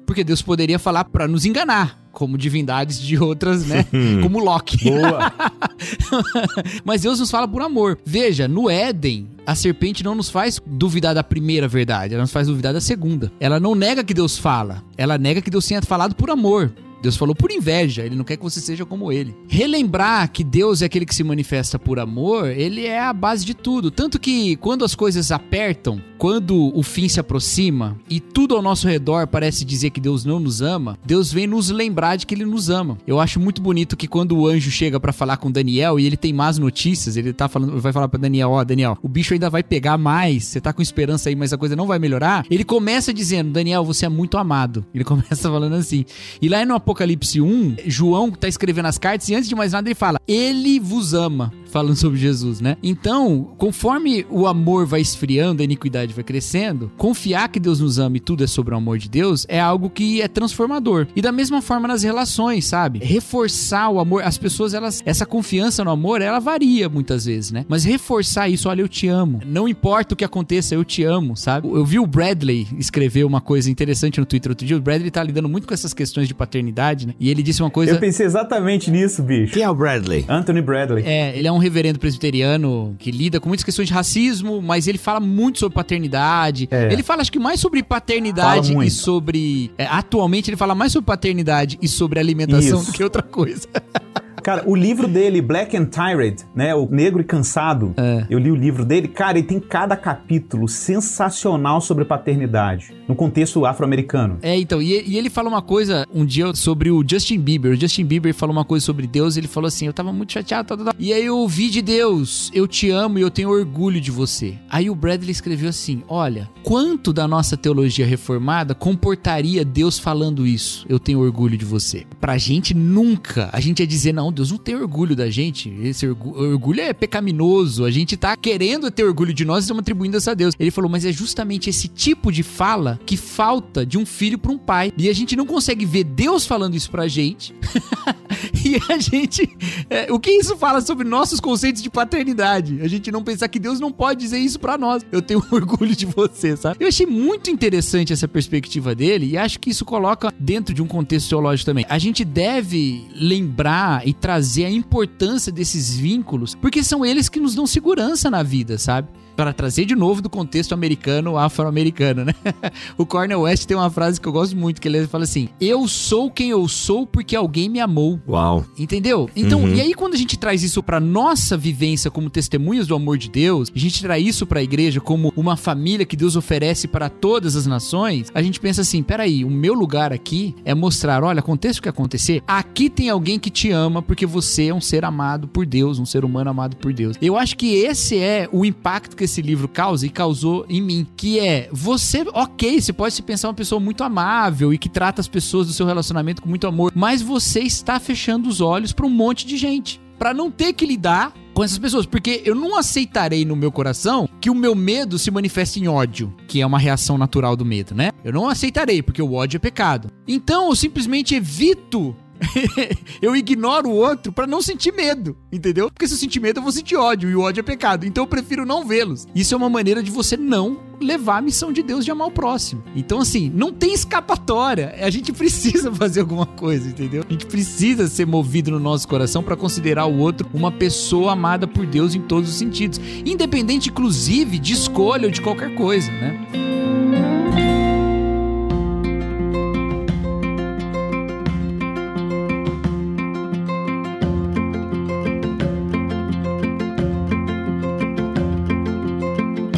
Porque Deus poderia falar para nos enganar, como divindades de outras, né? como Loki. Boa! Mas Deus nos fala por amor. Veja, no Éden, a serpente não nos faz duvidar da primeira verdade, ela nos faz duvidar da segunda. Ela não nega que Deus fala, ela nega que Deus tenha falado por amor. Deus falou por inveja, ele não quer que você seja como ele. Relembrar que Deus é aquele que se manifesta por amor, ele é a base de tudo. Tanto que quando as coisas apertam, quando o fim se aproxima e tudo ao nosso redor parece dizer que Deus não nos ama, Deus vem nos lembrar de que ele nos ama. Eu acho muito bonito que quando o anjo chega para falar com Daniel e ele tem más notícias, ele tá falando, vai falar para Daniel, ó, oh, Daniel, o bicho ainda vai pegar mais, você tá com esperança aí, mas a coisa não vai melhorar. Ele começa dizendo, Daniel, você é muito amado. Ele começa falando assim. E lá no Apocalipse Apocalipse 1, João tá escrevendo as cartas e antes de mais nada ele fala: Ele vos ama falando sobre Jesus, né? Então, conforme o amor vai esfriando, a iniquidade vai crescendo, confiar que Deus nos ama e tudo é sobre o amor de Deus é algo que é transformador. E da mesma forma nas relações, sabe? Reforçar o amor, as pessoas elas essa confiança no amor, ela varia muitas vezes, né? Mas reforçar isso, olha, eu te amo. Não importa o que aconteça, eu te amo, sabe? Eu vi o Bradley escrever uma coisa interessante no Twitter outro dia. O Bradley tá lidando muito com essas questões de paternidade, né? E ele disse uma coisa Eu pensei exatamente nisso, bicho. Quem é o Bradley? Anthony Bradley. É, ele é um reverendo presbiteriano que lida com muitas questões de racismo, mas ele fala muito sobre paternidade. É. Ele fala, acho que mais sobre paternidade e sobre. É, atualmente, ele fala mais sobre paternidade e sobre alimentação Isso. do que outra coisa. Cara, o livro dele, Black and Tired, né? O Negro e Cansado. É. Eu li o livro dele. Cara, ele tem cada capítulo sensacional sobre paternidade, no contexto afro-americano. É, então, e, e, ele fala uma coisa um dia sobre o Justin Bieber. O Justin Bieber falou uma coisa sobre Deus. Ele falou assim: Eu tava muito chateado. Tá, tá, tá. E aí eu ouvi de Deus: Eu te amo e eu tenho orgulho de você. Aí o Bradley escreveu assim: Olha, quanto da nossa teologia reformada comportaria Deus falando isso? Eu tenho orgulho de você. Pra gente nunca. A gente ia dizer: Não, Deus não tem orgulho da gente. Esse orgulho é pecaminoso. A gente tá querendo ter orgulho de nós e estamos atribuindo isso a Deus. Ele falou, mas é justamente esse tipo de fala que falta de um filho para um pai. E a gente não consegue ver Deus falando isso pra gente. E a gente. É, o que isso fala sobre nossos conceitos de paternidade? A gente não pensar que Deus não pode dizer isso para nós. Eu tenho orgulho de você, sabe? Eu achei muito interessante essa perspectiva dele e acho que isso coloca dentro de um contexto teológico também. A gente deve lembrar e trazer a importância desses vínculos, porque são eles que nos dão segurança na vida, sabe? Para trazer de novo do contexto americano afro-americano, né? o Cornel West tem uma frase que eu gosto muito, que ele fala assim: "Eu sou quem eu sou porque alguém me amou". Uau. Entendeu? Então, uhum. e aí quando a gente traz isso para nossa vivência como testemunhas do amor de Deus, a gente traz isso para a igreja como uma família que Deus oferece para todas as nações, a gente pensa assim: "Peraí, o meu lugar aqui é mostrar, olha, aconteça o que acontecer, aqui tem alguém que te ama porque você é um ser amado por Deus, um ser humano amado por Deus". Eu acho que esse é o impacto que esse livro causa e causou em mim, que é você, ok, você pode se pensar uma pessoa muito amável e que trata as pessoas do seu relacionamento com muito amor, mas você está fechando os olhos para um monte de gente, para não ter que lidar com essas pessoas, porque eu não aceitarei no meu coração que o meu medo se manifeste em ódio, que é uma reação natural do medo, né? Eu não aceitarei, porque o ódio é pecado. Então eu simplesmente evito eu ignoro o outro para não sentir medo, entendeu? Porque se eu sentir medo, eu vou sentir ódio, e o ódio é pecado. Então eu prefiro não vê-los. Isso é uma maneira de você não levar a missão de Deus de amar o próximo. Então, assim, não tem escapatória. A gente precisa fazer alguma coisa, entendeu? A gente precisa ser movido no nosso coração para considerar o outro uma pessoa amada por Deus em todos os sentidos, independente, inclusive, de escolha ou de qualquer coisa, né?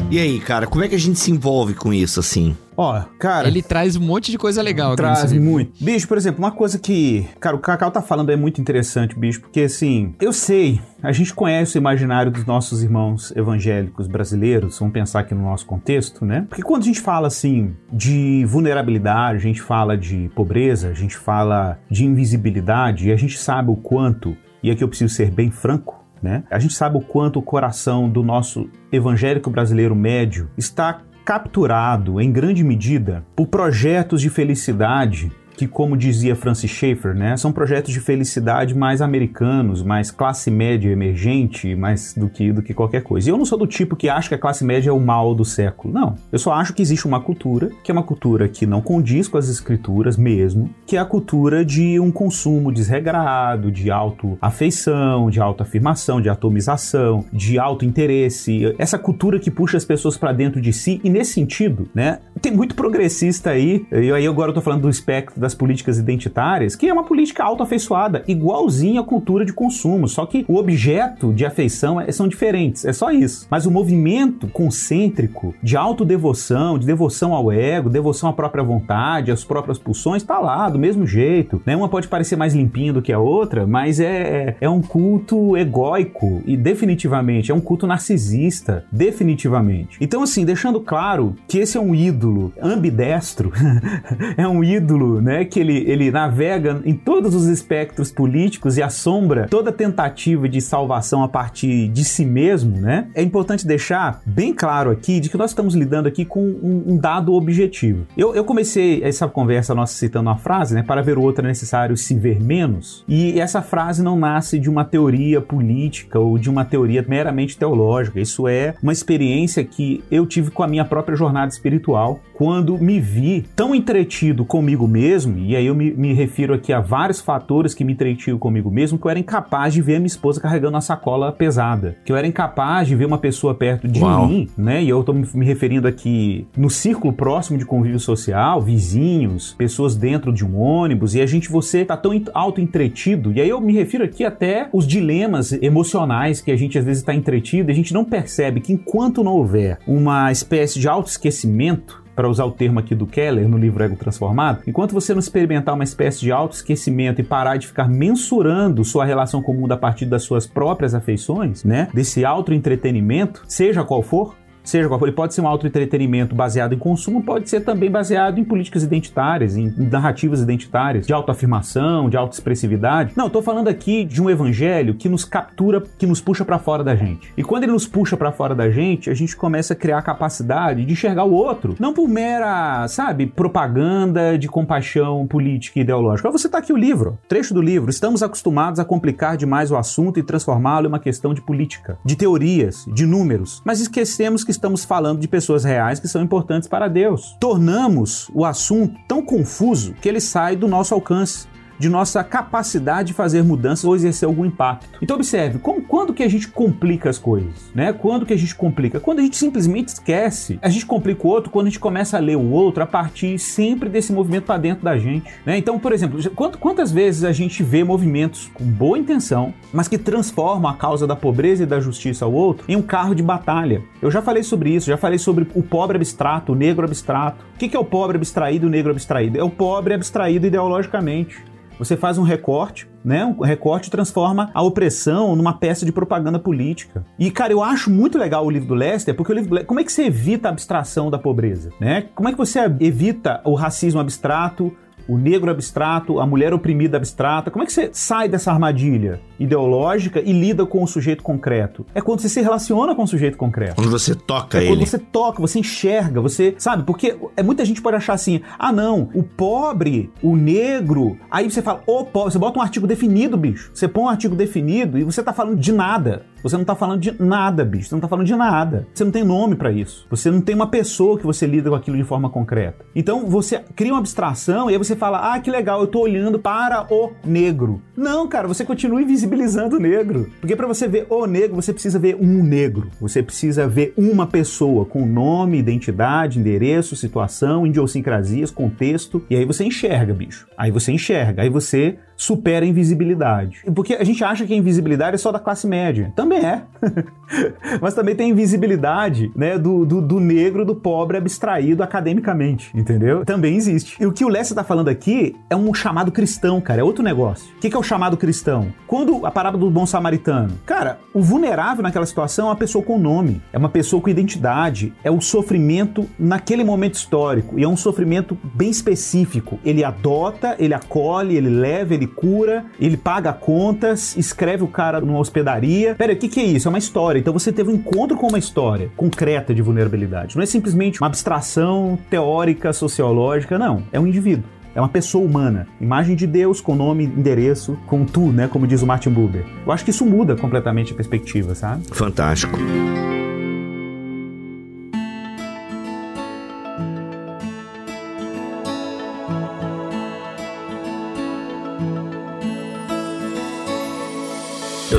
E aí, cara, como é que a gente se envolve com isso assim? Ó, cara. Ele traz um monte de coisa legal. Traz muito. Bicho, por exemplo, uma coisa que. Cara, o Cacau tá falando é muito interessante, bicho, porque assim, eu sei, a gente conhece o imaginário dos nossos irmãos evangélicos brasileiros, vamos pensar aqui no nosso contexto, né? Porque quando a gente fala assim de vulnerabilidade, a gente fala de pobreza, a gente fala de invisibilidade, e a gente sabe o quanto, e aqui eu preciso ser bem franco, né? A gente sabe o quanto o coração do nosso evangélico brasileiro médio está capturado, em grande medida, por projetos de felicidade que, como dizia Francis Schaeffer, né, são projetos de felicidade mais americanos, mais classe média emergente, mais do que, do que qualquer coisa. E eu não sou do tipo que acha que a classe média é o mal do século. Não. Eu só acho que existe uma cultura, que é uma cultura que não condiz com as escrituras mesmo, que é a cultura de um consumo desregrado, de autoafeição, de autoafirmação, de atomização, de autointeresse. Essa cultura que puxa as pessoas para dentro de si. E nesse sentido, né, tem muito progressista aí, e aí agora eu tô falando do espectro das políticas identitárias, que é uma política autoafeiçoada, igualzinha à cultura de consumo, só que o objeto de afeição é, são diferentes, é só isso. Mas o movimento concêntrico de autodevoção, de devoção ao ego, devoção à própria vontade, às próprias pulsões, tá lá, do mesmo jeito. Né? Uma pode parecer mais limpinha do que a outra, mas é, é, é um culto egóico e definitivamente é um culto narcisista, definitivamente. Então, assim, deixando claro que esse é um ídolo ambidestro, é um ídolo, né? Né, que ele, ele navega em todos os espectros políticos e assombra toda tentativa de salvação a partir de si mesmo, né? É importante deixar bem claro aqui de que nós estamos lidando aqui com um, um dado objetivo. Eu, eu comecei essa conversa nossa citando uma frase, né? Para ver o outro é necessário se ver menos. E essa frase não nasce de uma teoria política ou de uma teoria meramente teológica. Isso é uma experiência que eu tive com a minha própria jornada espiritual quando me vi tão entretido comigo mesmo, e aí eu me, me, refiro aqui a vários fatores que me entretinham comigo mesmo, que eu era incapaz de ver a minha esposa carregando uma sacola pesada, que eu era incapaz de ver uma pessoa perto de Uau. mim, né? E eu tô me, referindo aqui no círculo próximo de convívio social, vizinhos, pessoas dentro de um ônibus, e a gente, você tá tão auto-entretido, e aí eu me refiro aqui até os dilemas emocionais que a gente às vezes está entretido, e a gente não percebe que enquanto não houver uma espécie de auto-esquecimento, para usar o termo aqui do Keller no livro Ego Transformado, enquanto você não experimentar uma espécie de autoesquecimento e parar de ficar mensurando sua relação com o mundo a partir das suas próprias afeições, né, desse auto-entretenimento, seja qual for, seja qual for, ele pode ser um autoentretenimento baseado em consumo, pode ser também baseado em políticas identitárias, em narrativas identitárias, de autoafirmação, de autoexpressividade. Não, estou falando aqui de um evangelho que nos captura, que nos puxa para fora da gente. E quando ele nos puxa para fora da gente, a gente começa a criar a capacidade de enxergar o outro, não por mera, sabe, propaganda de compaixão política e ideológica. Você tá aqui o livro, trecho do livro. Estamos acostumados a complicar demais o assunto e transformá-lo em uma questão de política, de teorias, de números. Mas esquecemos que estamos falando de pessoas reais que são importantes para Deus. Tornamos o assunto tão confuso que ele sai do nosso alcance de nossa capacidade de fazer mudanças ou exercer algum impacto. Então observe, como, quando que a gente complica as coisas, né? Quando que a gente complica? Quando a gente simplesmente esquece. A gente complica o outro quando a gente começa a ler o outro a partir sempre desse movimento para dentro da gente, né? Então, por exemplo, quantas vezes a gente vê movimentos com boa intenção, mas que transformam a causa da pobreza e da justiça ao outro em um carro de batalha? Eu já falei sobre isso, já falei sobre o pobre abstrato, o negro abstrato. O que é o pobre abstraído e o negro abstraído? É o pobre abstraído ideologicamente. Você faz um recorte, né? Um recorte transforma a opressão numa peça de propaganda política. E, cara, eu acho muito legal o livro do Lester, porque o livro do Lester, como é que você evita a abstração da pobreza, né? Como é que você evita o racismo abstrato, o negro abstrato, a mulher oprimida abstrata. Como é que você sai dessa armadilha ideológica e lida com o sujeito concreto? É quando você se relaciona com o sujeito concreto. Quando você toca é ele. Quando você toca, você enxerga, você sabe? Porque é, muita gente pode achar assim: ah, não, o pobre, o negro. Aí você fala, o pobre, você bota um artigo definido, bicho. Você põe um artigo definido e você tá falando de nada. Você não tá falando de nada, bicho. Você não tá falando de nada. Você não tem nome para isso. Você não tem uma pessoa que você lida com aquilo de forma concreta. Então você cria uma abstração e aí você fala: ah, que legal, eu tô olhando para o negro. Não, cara, você continua invisibilizando o negro. Porque para você ver o negro, você precisa ver um negro. Você precisa ver uma pessoa com nome, identidade, endereço, situação, idiosincrasias, contexto. E aí você enxerga, bicho. Aí você enxerga. Aí você supera a invisibilidade. Porque a gente acha que a invisibilidade é só da classe média. Também é. Mas também tem a invisibilidade né, do, do, do, negro, do pobre abstraído academicamente, entendeu? Também existe. E o que o Lessa está falando aqui é um chamado cristão, cara, é outro negócio. O que, que é o chamado cristão? Quando a parábola do bom samaritano, cara, o vulnerável naquela situação é uma pessoa com nome, é uma pessoa com identidade, é o sofrimento naquele momento histórico, e é um sofrimento bem específico. Ele adota, ele acolhe, ele leva, ele cura, ele paga contas, escreve o cara numa hospedaria. Pera, o que, que é isso? É uma história. Então você teve um encontro com uma história concreta de vulnerabilidade. Não é simplesmente uma abstração teórica, sociológica, não. É um indivíduo. É uma pessoa humana, imagem de Deus com nome, endereço, com tu, né? Como diz o Martin Buber. Eu acho que isso muda completamente a perspectiva, sabe? Fantástico.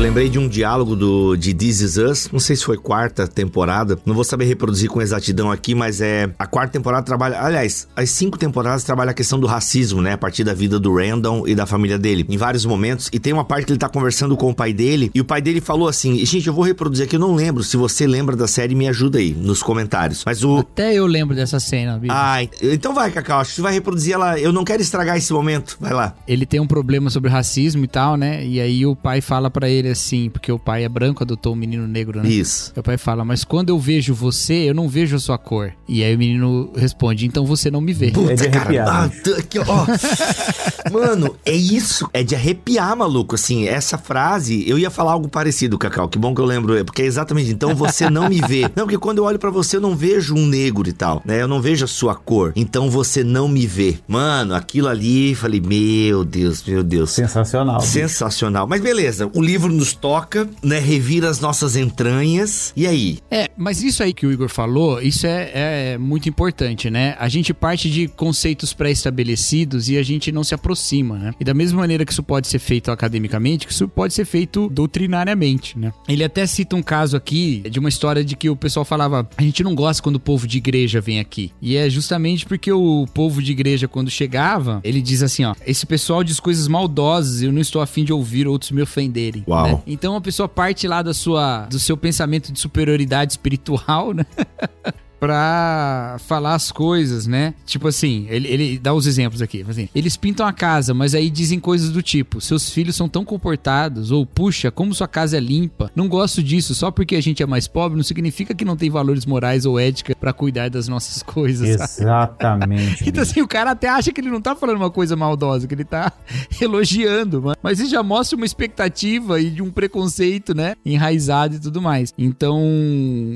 Lembrei de um diálogo do, de This Is Us, não sei se foi quarta temporada, não vou saber reproduzir com exatidão aqui, mas é. A quarta temporada trabalha. Aliás, as cinco temporadas trabalham a questão do racismo, né? A partir da vida do Randall e da família dele, em vários momentos. E tem uma parte que ele tá conversando com o pai dele, e o pai dele falou assim: gente, eu vou reproduzir aqui, eu não lembro. Se você lembra da série, me ajuda aí nos comentários. Mas o. Até eu lembro dessa cena, bicho. Ah, então vai, Cacau, acho que você vai reproduzir ela. Eu não quero estragar esse momento. Vai lá. Ele tem um problema sobre racismo e tal, né? E aí o pai fala para ele assim, porque o pai é branco, adotou um menino negro, né? Isso. O pai fala, mas quando eu vejo você, eu não vejo a sua cor. E aí o menino responde, então você não me vê. Puta, é de cara, ah, aqui, ó. Mano, é isso. É de arrepiar, maluco. Assim, essa frase, eu ia falar algo parecido, Cacau. Que bom que eu lembro. É porque é exatamente, então você não me vê. Não, porque quando eu olho para você, eu não vejo um negro e tal, né? Eu não vejo a sua cor. Então você não me vê. Mano, aquilo ali, falei, meu Deus, meu Deus. Sensacional. Sensacional. Mas beleza, o livro nos toca, né? Revira as nossas entranhas. E aí? É, mas isso aí que o Igor falou, isso é, é muito importante, né? A gente parte de conceitos pré-estabelecidos e a gente não se aproxima, né? E da mesma maneira que isso pode ser feito academicamente, que isso pode ser feito doutrinariamente, né? Ele até cita um caso aqui de uma história de que o pessoal falava: a gente não gosta quando o povo de igreja vem aqui. E é justamente porque o povo de igreja, quando chegava, ele diz assim: ó, esse pessoal diz coisas maldosas, eu não estou afim de ouvir outros me ofenderem. Uau. Né? Então a pessoa parte lá da sua, do seu pensamento de superioridade espiritual, né? pra falar as coisas, né? Tipo assim, ele, ele dá os exemplos aqui. Assim, eles pintam a casa, mas aí dizem coisas do tipo: seus filhos são tão comportados, ou puxa, como sua casa é limpa. Não gosto disso, só porque a gente é mais pobre não significa que não tem valores morais ou ética para cuidar das nossas coisas. Exatamente. então, assim, o cara até acha que ele não tá falando uma coisa maldosa, que ele tá elogiando, mas isso já mostra uma expectativa e de um preconceito, né? Enraizado e tudo mais. Então,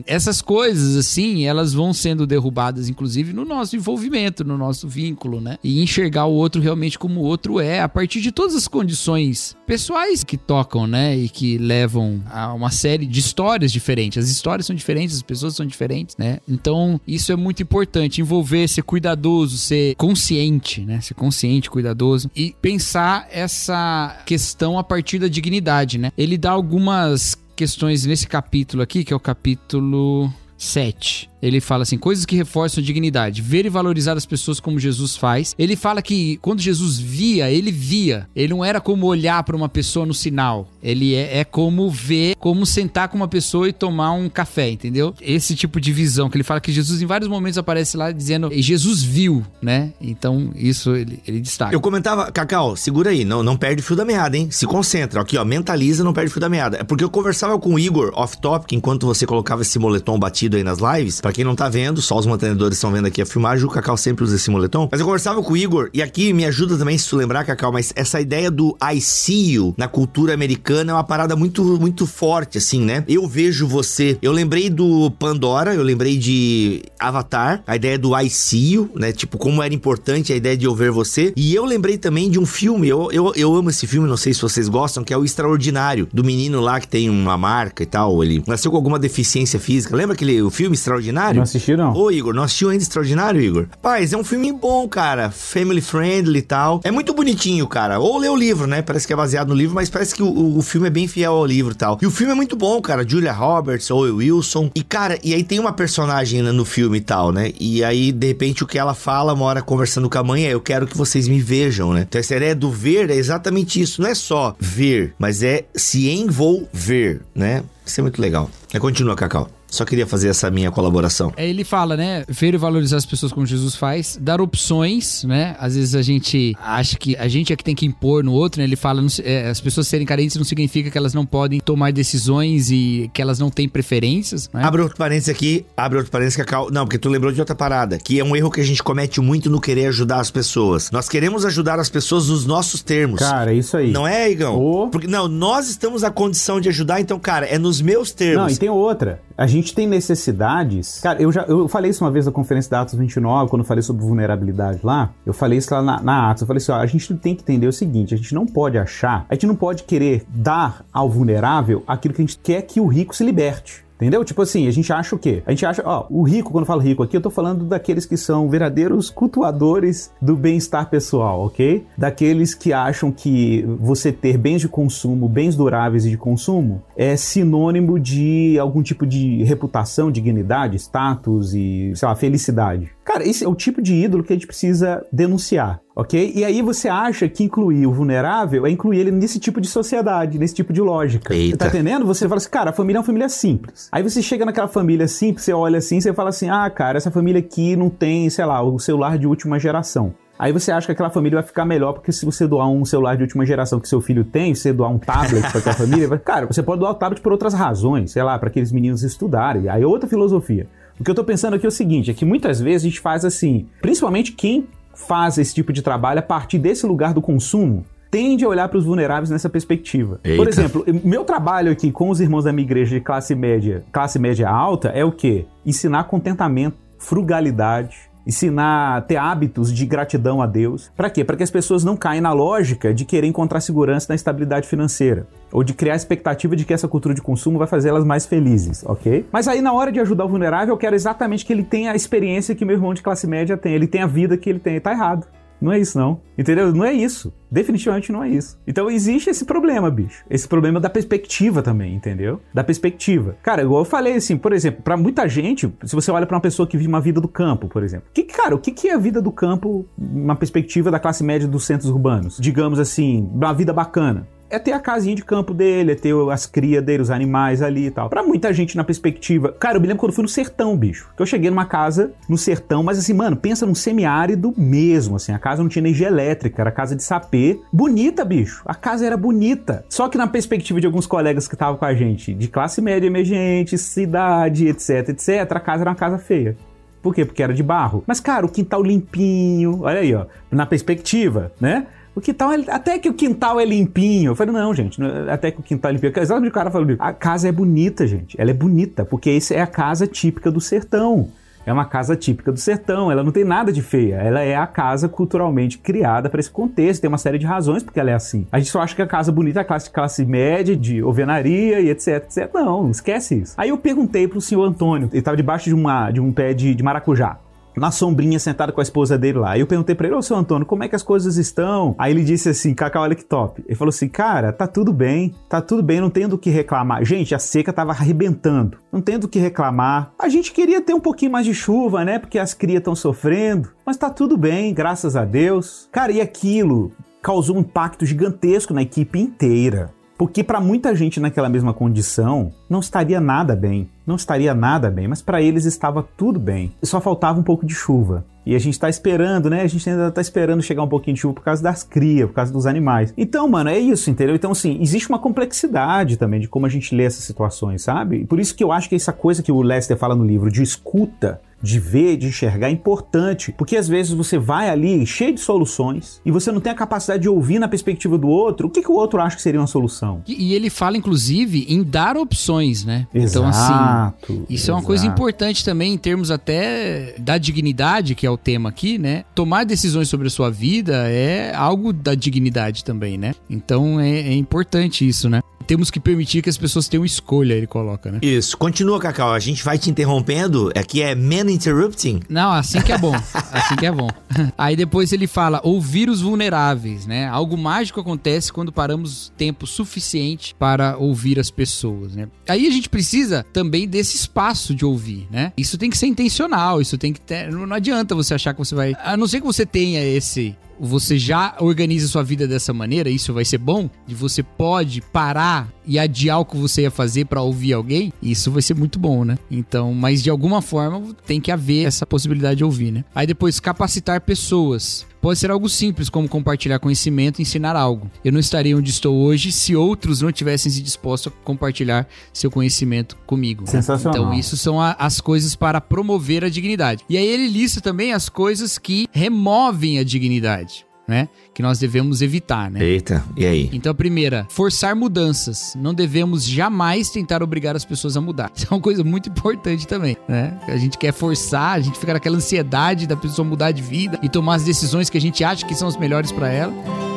essas coisas, assim, elas vão sendo derrubadas, inclusive, no nosso envolvimento, no nosso vínculo, né? E enxergar o outro realmente como o outro é, a partir de todas as condições pessoais que tocam, né? E que levam a uma série de histórias diferentes. As histórias são diferentes, as pessoas são diferentes, né? Então, isso é muito importante. Envolver, ser cuidadoso, ser consciente, né? Ser consciente, cuidadoso. E pensar essa questão a partir da dignidade, né? Ele dá algumas questões nesse capítulo aqui, que é o capítulo 7 ele fala assim: coisas que reforçam a dignidade, ver e valorizar as pessoas como Jesus faz. Ele fala que quando Jesus via, ele via. Ele não era como olhar para uma pessoa no sinal. Ele é, é, como ver, como sentar com uma pessoa e tomar um café, entendeu? Esse tipo de visão que ele fala que Jesus em vários momentos aparece lá dizendo Jesus viu, né? Então isso ele, ele destaca. Eu comentava, Cacau, segura aí, não, não perde o fio da meada, hein? Se concentra, aqui ó, mentaliza, não perde o fio da meada. É porque eu conversava com o Igor off-topic enquanto você colocava esse moletom batido aí nas lives. Pra quem não tá vendo, só os mantenedores estão vendo aqui a filmagem, o Cacau sempre usa esse moletom. Mas eu conversava com o Igor, e aqui me ajuda também, se tu lembrar, Cacau, mas essa ideia do I see you na cultura americana é uma parada muito, muito forte, assim, né? Eu vejo você. Eu lembrei do Pandora, eu lembrei de Avatar, a ideia do I see you, né? Tipo, como era importante a ideia de eu ver você. E eu lembrei também de um filme, eu, eu, eu amo esse filme, não sei se vocês gostam, que é o Extraordinário, do menino lá que tem uma marca e tal. Ele nasceu com alguma deficiência física. Lembra aquele o filme Extraordinário? Não assisti, não. Ô, Igor, não assistiu ainda Extraordinário, Igor? Paz, é um filme bom, cara. Family friendly e tal. É muito bonitinho, cara. Ou lê o livro, né? Parece que é baseado no livro, mas parece que o, o filme é bem fiel ao livro e tal. E o filme é muito bom, cara. Julia Roberts, Owen Wilson. E, cara, e aí tem uma personagem no filme e tal, né? E aí, de repente, o que ela fala, uma hora conversando com a mãe, é: Eu quero que vocês me vejam, né? Então, essa ideia do ver é exatamente isso. Não é só ver, mas é se envolver, né? Isso é muito legal. É, continua, Cacau. Só queria fazer essa minha colaboração. É, ele fala, né? Ver e valorizar as pessoas como Jesus faz, dar opções, né? Às vezes a gente acha que a gente é que tem que impor no outro, né? Ele fala, não, é, as pessoas serem carentes não significa que elas não podem tomar decisões e que elas não têm preferências, né? Abre outro parênteses aqui, abre outro parênteses, Cacau. Não, porque tu lembrou de outra parada, que é um erro que a gente comete muito no querer ajudar as pessoas. Nós queremos ajudar as pessoas nos nossos termos. Cara, é isso aí. Não é, Igão? Oh. Porque, não, nós estamos na condição de ajudar, então, cara, é nos meus termos. Não, e tem outra. A gente tem necessidades. Cara, eu já eu falei isso uma vez na conferência da Atos 29, quando eu falei sobre vulnerabilidade lá. Eu falei isso lá na, na Atos. Eu falei assim: ó, a gente tem que entender o seguinte: a gente não pode achar, a gente não pode querer dar ao vulnerável aquilo que a gente quer que o rico se liberte. Entendeu? Tipo assim, a gente acha o quê? A gente acha, ó, o rico, quando eu falo rico aqui, eu tô falando daqueles que são verdadeiros cultuadores do bem-estar pessoal, ok? Daqueles que acham que você ter bens de consumo, bens duráveis e de consumo, é sinônimo de algum tipo de reputação, dignidade, status e, sei lá, felicidade. Cara, esse é o tipo de ídolo que a gente precisa denunciar, ok? E aí você acha que incluir o vulnerável é incluir ele nesse tipo de sociedade, nesse tipo de lógica. Eita. Tá entendendo? Você fala assim, cara, a família é uma família simples. Aí você chega naquela família simples, você olha assim, você fala assim, ah, cara, essa família aqui não tem, sei lá, o celular de última geração. Aí você acha que aquela família vai ficar melhor porque se você doar um celular de última geração que seu filho tem, se você doar um tablet para aquela família, vai... cara, você pode doar o tablet por outras razões, sei lá, para aqueles meninos estudarem. Aí é outra filosofia. O que eu tô pensando aqui é o seguinte, é que muitas vezes a gente faz assim, principalmente quem faz esse tipo de trabalho a partir desse lugar do consumo, tende a olhar para os vulneráveis nessa perspectiva. Eita. Por exemplo, meu trabalho aqui com os irmãos da minha igreja de classe média, classe média alta, é o quê? Ensinar contentamento, frugalidade, ensinar a ter hábitos de gratidão a Deus. Para quê? Para que as pessoas não caem na lógica de querer encontrar segurança na estabilidade financeira ou de criar a expectativa de que essa cultura de consumo vai fazer elas mais felizes, ok? Mas aí na hora de ajudar o vulnerável, eu quero exatamente que ele tenha a experiência que meu irmão de classe média tem, ele tem a vida que ele tem. Tá errado. Não é isso, não. Entendeu? Não é isso. Definitivamente não é isso. Então existe esse problema, bicho. Esse problema da perspectiva também, entendeu? Da perspectiva. Cara, igual eu falei assim, por exemplo, para muita gente, se você olha para uma pessoa que vive uma vida do campo, por exemplo. Que, cara, o que, que é a vida do campo, uma perspectiva da classe média dos centros urbanos? Digamos assim, uma vida bacana é ter a casinha de campo dele, é ter as crias dele, os animais ali e tal. Pra muita gente na perspectiva. Cara, eu me lembro quando eu fui no sertão, bicho. Que eu cheguei numa casa no sertão, mas assim, mano, pensa num semiárido mesmo, assim. A casa não tinha energia elétrica, era casa de sapê. Bonita, bicho. A casa era bonita. Só que na perspectiva de alguns colegas que estavam com a gente, de classe média emergente, cidade, etc, etc, a casa era uma casa feia. Por quê? Porque era de barro. Mas, cara, o quintal limpinho, olha aí, ó, na perspectiva, né? O quintal, até que o quintal é limpinho. Eu falei, não, gente, é até que o quintal é limpinho. Exatamente o cara falou, a casa é bonita, gente. Ela é bonita, porque essa é a casa típica do sertão. É uma casa típica do sertão, ela não tem nada de feia. Ela é a casa culturalmente criada para esse contexto. Tem uma série de razões porque ela é assim. A gente só acha que a casa bonita é a classe, classe média, de alvenaria e etc, etc. Não, esquece isso. Aí eu perguntei pro senhor Antônio, ele estava debaixo de, uma, de um pé de, de maracujá na sombrinha sentado com a esposa dele lá. E eu perguntei pra ele, ô seu Antônio, como é que as coisas estão? Aí ele disse assim, Cacau, olha que top. Ele falou assim, cara, tá tudo bem, tá tudo bem, não tem do que reclamar. Gente, a seca tava arrebentando, não tem do que reclamar. A gente queria ter um pouquinho mais de chuva, né, porque as crias estão sofrendo, mas tá tudo bem, graças a Deus. Cara, e aquilo causou um impacto gigantesco na equipe inteira. Porque para muita gente naquela mesma condição, não estaria nada bem. Não estaria nada bem, mas para eles estava tudo bem. Só faltava um pouco de chuva. E a gente tá esperando, né? A gente ainda tá esperando chegar um pouquinho de chuva por causa das crias, por causa dos animais. Então, mano, é isso, entendeu? Então, assim, existe uma complexidade também de como a gente lê essas situações, sabe? Por isso que eu acho que essa coisa que o Lester fala no livro de escuta de ver, de enxergar é importante, porque às vezes você vai ali cheio de soluções e você não tem a capacidade de ouvir na perspectiva do outro o que, que o outro acha que seria uma solução. E, e ele fala, inclusive, em dar opções, né? Exato, então, assim, isso exato. é uma coisa importante também em termos até da dignidade, que é o tema aqui, né? Tomar decisões sobre a sua vida é algo da dignidade também, né? Então é, é importante isso, né? Temos que permitir que as pessoas tenham escolha, ele coloca, né? Isso. Continua, Cacau. A gente vai te interrompendo. Aqui é Man Interrupting. Não, assim que é bom. assim que é bom. Aí depois ele fala ouvir os vulneráveis, né? Algo mágico acontece quando paramos tempo suficiente para ouvir as pessoas, né? Aí a gente precisa também desse espaço de ouvir, né? Isso tem que ser intencional, isso tem que ter... Não adianta você achar que você vai... A não ser que você tenha esse você já organiza sua vida dessa maneira, isso vai ser bom, e você pode parar e adiar o que você ia fazer para ouvir alguém, isso vai ser muito bom, né? Então, mas de alguma forma tem que haver essa possibilidade de ouvir, né? Aí depois capacitar pessoas. Pode ser algo simples, como compartilhar conhecimento e ensinar algo. Eu não estaria onde estou hoje se outros não tivessem se disposto a compartilhar seu conhecimento comigo. Sensacional. Então, isso são a, as coisas para promover a dignidade. E aí ele lista também as coisas que removem a dignidade né? Que nós devemos evitar, né? Eita, e aí? Então, a primeira, forçar mudanças. Não devemos jamais tentar obrigar as pessoas a mudar. Isso é uma coisa muito importante também, né? A gente quer forçar, a gente fica naquela ansiedade da pessoa mudar de vida e tomar as decisões que a gente acha que são as melhores para ela.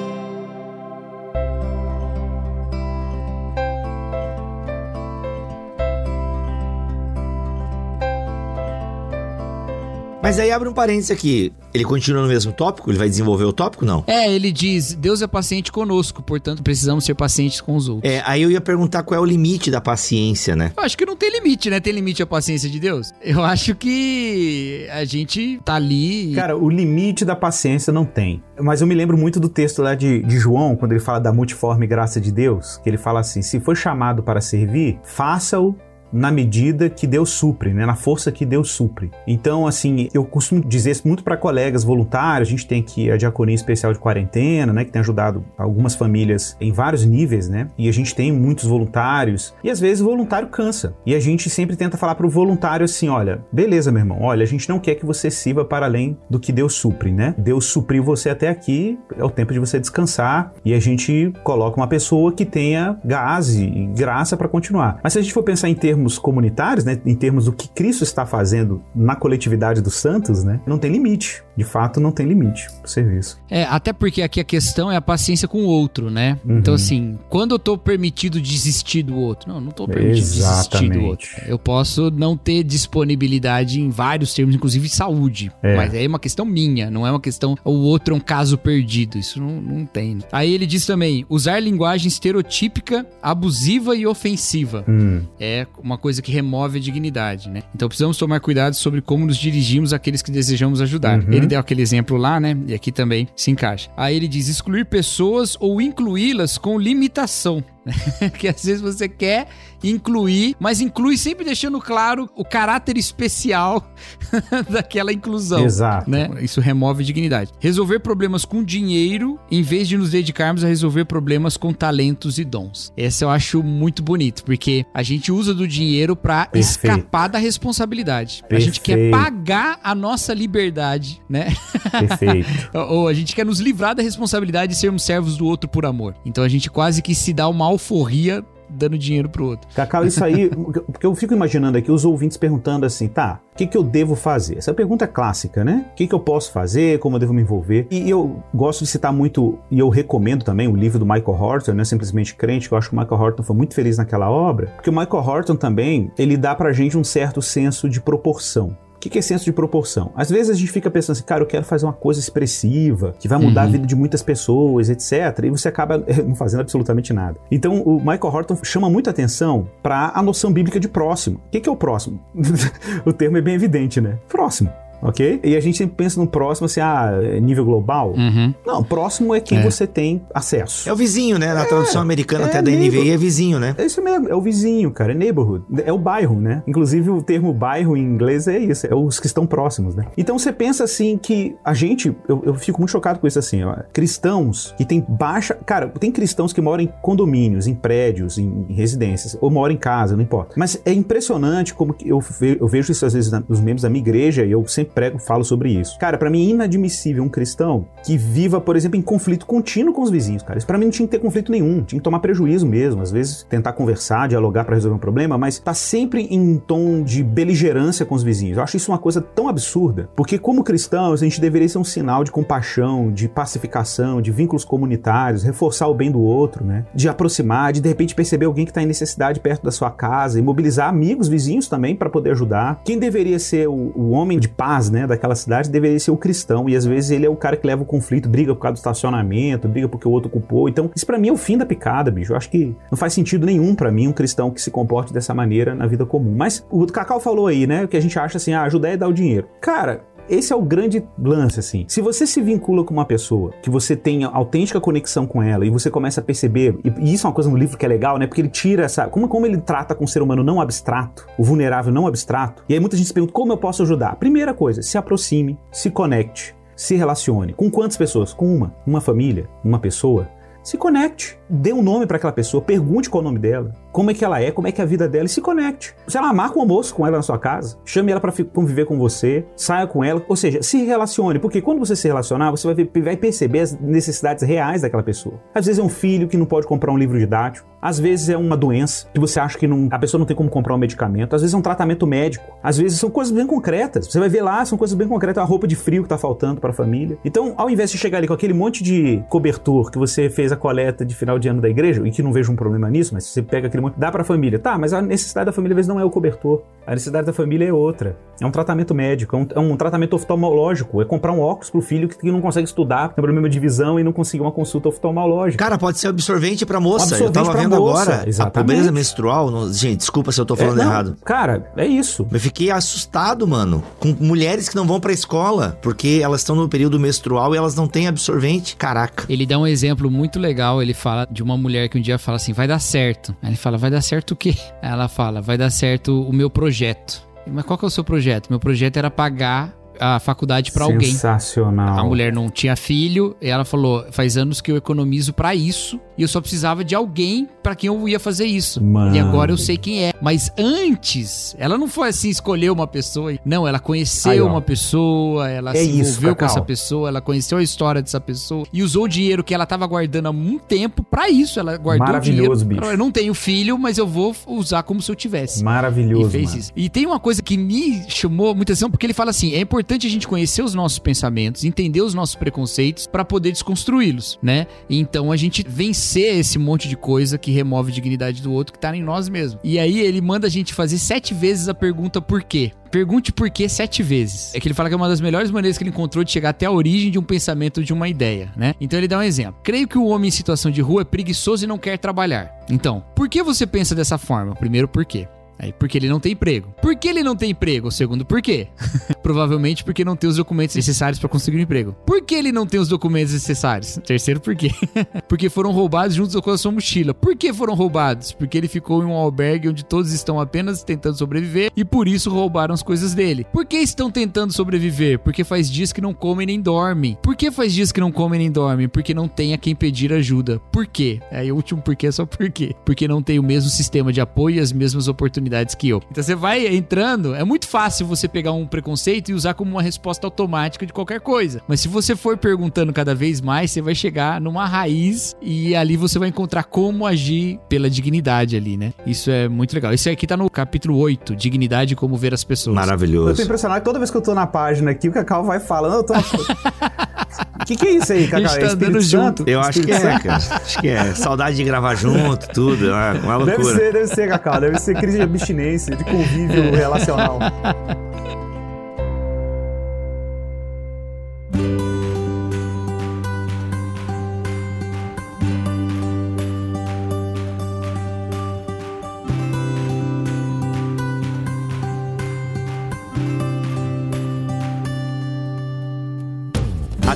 Mas aí abre um parênteses aqui. Ele continua no mesmo tópico? Ele vai desenvolver o tópico, não? É, ele diz: Deus é paciente conosco, portanto precisamos ser pacientes com os outros. É, aí eu ia perguntar qual é o limite da paciência, né? Eu acho que não tem limite, né? Tem limite a paciência de Deus? Eu acho que a gente tá ali. Cara, o limite da paciência não tem. Mas eu me lembro muito do texto lá de, de João, quando ele fala da multiforme graça de Deus, que ele fala assim: se for chamado para servir, faça-o na medida que Deus supre, né? na força que Deus supre. Então, assim, eu costumo dizer isso muito para colegas voluntários. A gente tem aqui a Diaconia Especial de Quarentena, né? que tem ajudado algumas famílias em vários níveis, né? E a gente tem muitos voluntários. E às vezes o voluntário cansa. E a gente sempre tenta falar para o voluntário assim: olha, beleza, meu irmão, olha, a gente não quer que você sirva para além do que Deus supre, né? Deus supriu você até aqui, é o tempo de você descansar. E a gente coloca uma pessoa que tenha gás e graça para continuar. Mas se a gente for pensar em termos termos comunitários, né, em termos do que Cristo está fazendo na coletividade dos santos, né, não tem limite. De fato, não tem limite o serviço. É, até porque aqui a questão é a paciência com o outro, né? Uhum. Então, assim, quando eu tô permitido desistir do outro? Não, não tô permitido Exatamente. desistir do outro. Eu posso não ter disponibilidade em vários termos, inclusive saúde. É. Mas é uma questão minha, não é uma questão. O outro é um caso perdido. Isso não, não tem. Aí ele diz também: usar linguagem estereotípica, abusiva e ofensiva. Hum. É uma coisa que remove a dignidade, né? Então precisamos tomar cuidado sobre como nos dirigimos àqueles que desejamos ajudar. Uhum. Ele deu aquele exemplo lá, né? E aqui também se encaixa. Aí ele diz excluir pessoas ou incluí-las com limitação. que às vezes você quer incluir, mas inclui sempre deixando claro o caráter especial daquela inclusão. Exato. Né? Isso remove dignidade. Resolver problemas com dinheiro em vez de nos dedicarmos a resolver problemas com talentos e dons. Essa eu acho muito bonito, porque a gente usa do dinheiro para Perfeito. escapar da responsabilidade. A gente quer Perfeito. pagar a nossa liberdade, né? Perfeito. Ou a gente quer nos livrar da responsabilidade de sermos servos do outro por amor. Então a gente quase que se dá uma alforria dando dinheiro pro outro. Cacau, isso aí, porque eu fico imaginando aqui os ouvintes perguntando assim, tá, o que, que eu devo fazer? Essa pergunta é clássica, né? O que, que eu posso fazer? Como eu devo me envolver? E eu gosto de citar muito, e eu recomendo também o livro do Michael Horton, né? Simplesmente Crente, que eu acho que o Michael Horton foi muito feliz naquela obra, porque o Michael Horton também, ele dá pra gente um certo senso de proporção. O que que é senso de proporção? Às vezes a gente fica pensando assim, cara, eu quero fazer uma coisa expressiva, que vai mudar a vida de muitas pessoas, etc. E você acaba eh, não fazendo absolutamente nada. Então o Michael Horton chama muita atenção para a noção bíblica de próximo. O que que é o próximo? o termo é bem evidente, né? Próximo. Ok? E a gente sempre pensa no próximo assim, ah, é nível global. Uhum. Não, próximo é quem É. você tem acesso. É o vizinho, né? Na tradução americana é até da. NVI é vizinho, né? É isso mesmo, é o vizinho, cara, é neighborhood, é o bairro, né? Inclusive o termo bairro em inglês é isso, é os que estão próximos, né? Então você pensa assim que a gente, eu, eu fico muito chocado com isso assim, ó, cristãos que tem baixa, cara, tem cristãos que moram em condomínios, em prédios, em, em residências, ou moram em casa, não importa. Mas é impressionante como que eu, ve- eu vejo isso às vezes na- nos membros da minha igreja e eu sempre prego, falo sobre isso. Cara, pra mim é inadmissível um cristão que viva, por exemplo, em conflito contínuo com os vizinhos, cara. Isso pra mim não tinha que ter conflito nenhum, tinha que tomar prejuízo mesmo, às vezes tentar conversar, dialogar pra resolver um problema, mas tá sempre em tom de beligerância com os vizinhos. Eu acho isso uma coisa tão absurda, porque como cristãos a gente deveria ser um sinal de compaixão, de pacificação, de vínculos comunitários, reforçar o bem do outro, né? De aproximar, de de repente perceber alguém que tá em necessidade perto da sua casa e mobilizar amigos, vizinhos também pra poder ajudar. Quem deveria ser o, o homem de paz, né, daquela cidade deveria ser o cristão e às vezes ele é o cara que leva o conflito, briga por causa do estacionamento, briga porque o outro ocupou. Então, isso pra mim é o fim da picada, bicho. Eu acho que não faz sentido nenhum pra mim um cristão que se comporte dessa maneira na vida comum. Mas o Cacau falou aí, né, que a gente acha assim, ah, ajudar é dar o dinheiro. Cara, esse é o grande lance, assim. Se você se vincula com uma pessoa, que você tem autêntica conexão com ela, e você começa a perceber, e, isso é uma coisa no livro que é legal, né? Porque ele tira essa. Como, como ele trata com o ser humano não abstrato, o vulnerável não abstrato. E aí muita gente se pergunta como eu posso ajudar. Primeira coisa, se aproxime, se conecte, se relacione. Com quantas pessoas? Com uma. Uma família, uma pessoa. Se conecte, dê um nome para aquela pessoa, pergunte qual é o nome dela, como é que ela é, como é que é a vida dela e se conecte. Se ela marca um almoço com ela na sua casa, chame ela para conviver com você, saia com ela, ou seja, se relacione, porque quando você se relacionar, você vai, vai perceber as necessidades reais daquela pessoa. Às vezes é um filho que não pode comprar um livro didático, às vezes é uma doença que você acha que não- a pessoa não tem como comprar um medicamento, às vezes é um tratamento médico, às vezes são coisas bem concretas. Você vai ver lá, são coisas bem concretas, a roupa de frio que tá faltando para a família. Então, ao invés de chegar ali com aquele monte de cobertor que você fez a coleta de final de ano da igreja, e que não vejo um problema nisso, mas você pega aquele monte, dá para a família. Tá, mas a necessidade da família às vezes não é o cobertor. A necessidade da família é outra. É um tratamento médico, é um, é um tratamento oftalmológico, é comprar um óculos pro filho que, que não consegue estudar, tem problema de visão e não consegue uma consulta oftalmológica. Cara, pode ser absorvente pra moça. eu Absorvente tava pra vendo moça, agora a exatamente. pobreza menstrual. não- gente, desculpa se eu tô falando É, não, errado. Cara, é isso. Eu fiquei assustado, mano, com mulheres que não vão pra escola porque elas estão no período menstrual e elas não têm absorvente. Caraca. Ele dá um exemplo muito legal. Ele fala de uma mulher que um dia fala assim: vai dar certo. Aí ele fala: vai dar certo o quê? Aí ela fala: vai dar certo o meu projeto. Mas qual que é o seu projeto? Meu projeto era pagar a faculdade pra alguém. Sensacional. A mulher não tinha filho, e ela falou: faz anos que eu economizo pra isso, e eu só precisava de alguém pra quem eu ia fazer isso. Mano. E agora eu sei quem é. Mas antes, ela não foi assim escolher uma pessoa. Não, ela conheceu Aí, uma pessoa, ela É se isso, envolveu com essa pessoa, ela conheceu a história dessa pessoa e usou o dinheiro que ela tava guardando há muito tempo pra isso. Ela guardou o Maravilhoso, dinheiro. bicho. Eu não tenho filho, mas eu vou usar como se eu tivesse. Maravilhoso. E fez mano. isso. E tem uma coisa que me chamou muita atenção, porque ele fala assim: é importante a gente conhecer os nossos pensamentos, entender os nossos preconceitos pra poder desconstruí-los, né? Então a gente vencer esse monte de coisa que remove a dignidade do outro que tá em nós mesmos. E aí ele manda a gente fazer sete vezes a pergunta por quê. Pergunte por quê sete vezes. É que ele fala que é uma das melhores maneiras que ele encontrou de chegar até a origem de um pensamento de uma ideia, né? Então ele dá um exemplo. Creio que o homem em situação de rua é preguiçoso e não quer trabalhar. Então, por que você pensa dessa forma? Primeiro, por quê? Aí, porque ele não tem emprego. Por que ele não tem emprego? Segundo, por quê? Provavelmente porque não tem os documentos necessários para conseguir um emprego. Por que ele não tem os documentos necessários? Terceiro, por quê? porque foram roubados juntos com a sua mochila. Por que foram roubados? Porque ele ficou em um albergue onde todos estão apenas tentando sobreviver e por isso roubaram as coisas dele. Por que estão tentando sobreviver? Porque faz dias que não comem nem dormem. Por que faz dias que não comem nem dormem? Porque não tem a quem pedir ajuda. Por quê? Aí o último porquê é só por quê? Porque não tem o mesmo sistema de apoio e as mesmas oportunidades que eu. Então você vai entrando, é muito fácil você pegar um preconceito e usar como uma resposta automática de qualquer coisa. Mas se você for perguntando cada vez mais, você vai chegar numa raiz e ali você vai encontrar como agir pela dignidade ali, né? Isso é muito legal. Isso aqui tá no capítulo 8, Dignidade e como ver as pessoas. Maravilhoso. Eu tô impressionado que toda vez que eu tô na página aqui, o Cacau vai falando, eu tô... O que, que é isso aí, Cacau? A gente tá É Espírito andando Santo? junto. Eu acho que é, cara. Acho que é. Saudade de gravar junto, tudo. É uma, uma Deve loucura. ser, deve ser, Cacau. Deve ser crise de abstinência, de convívio relacional.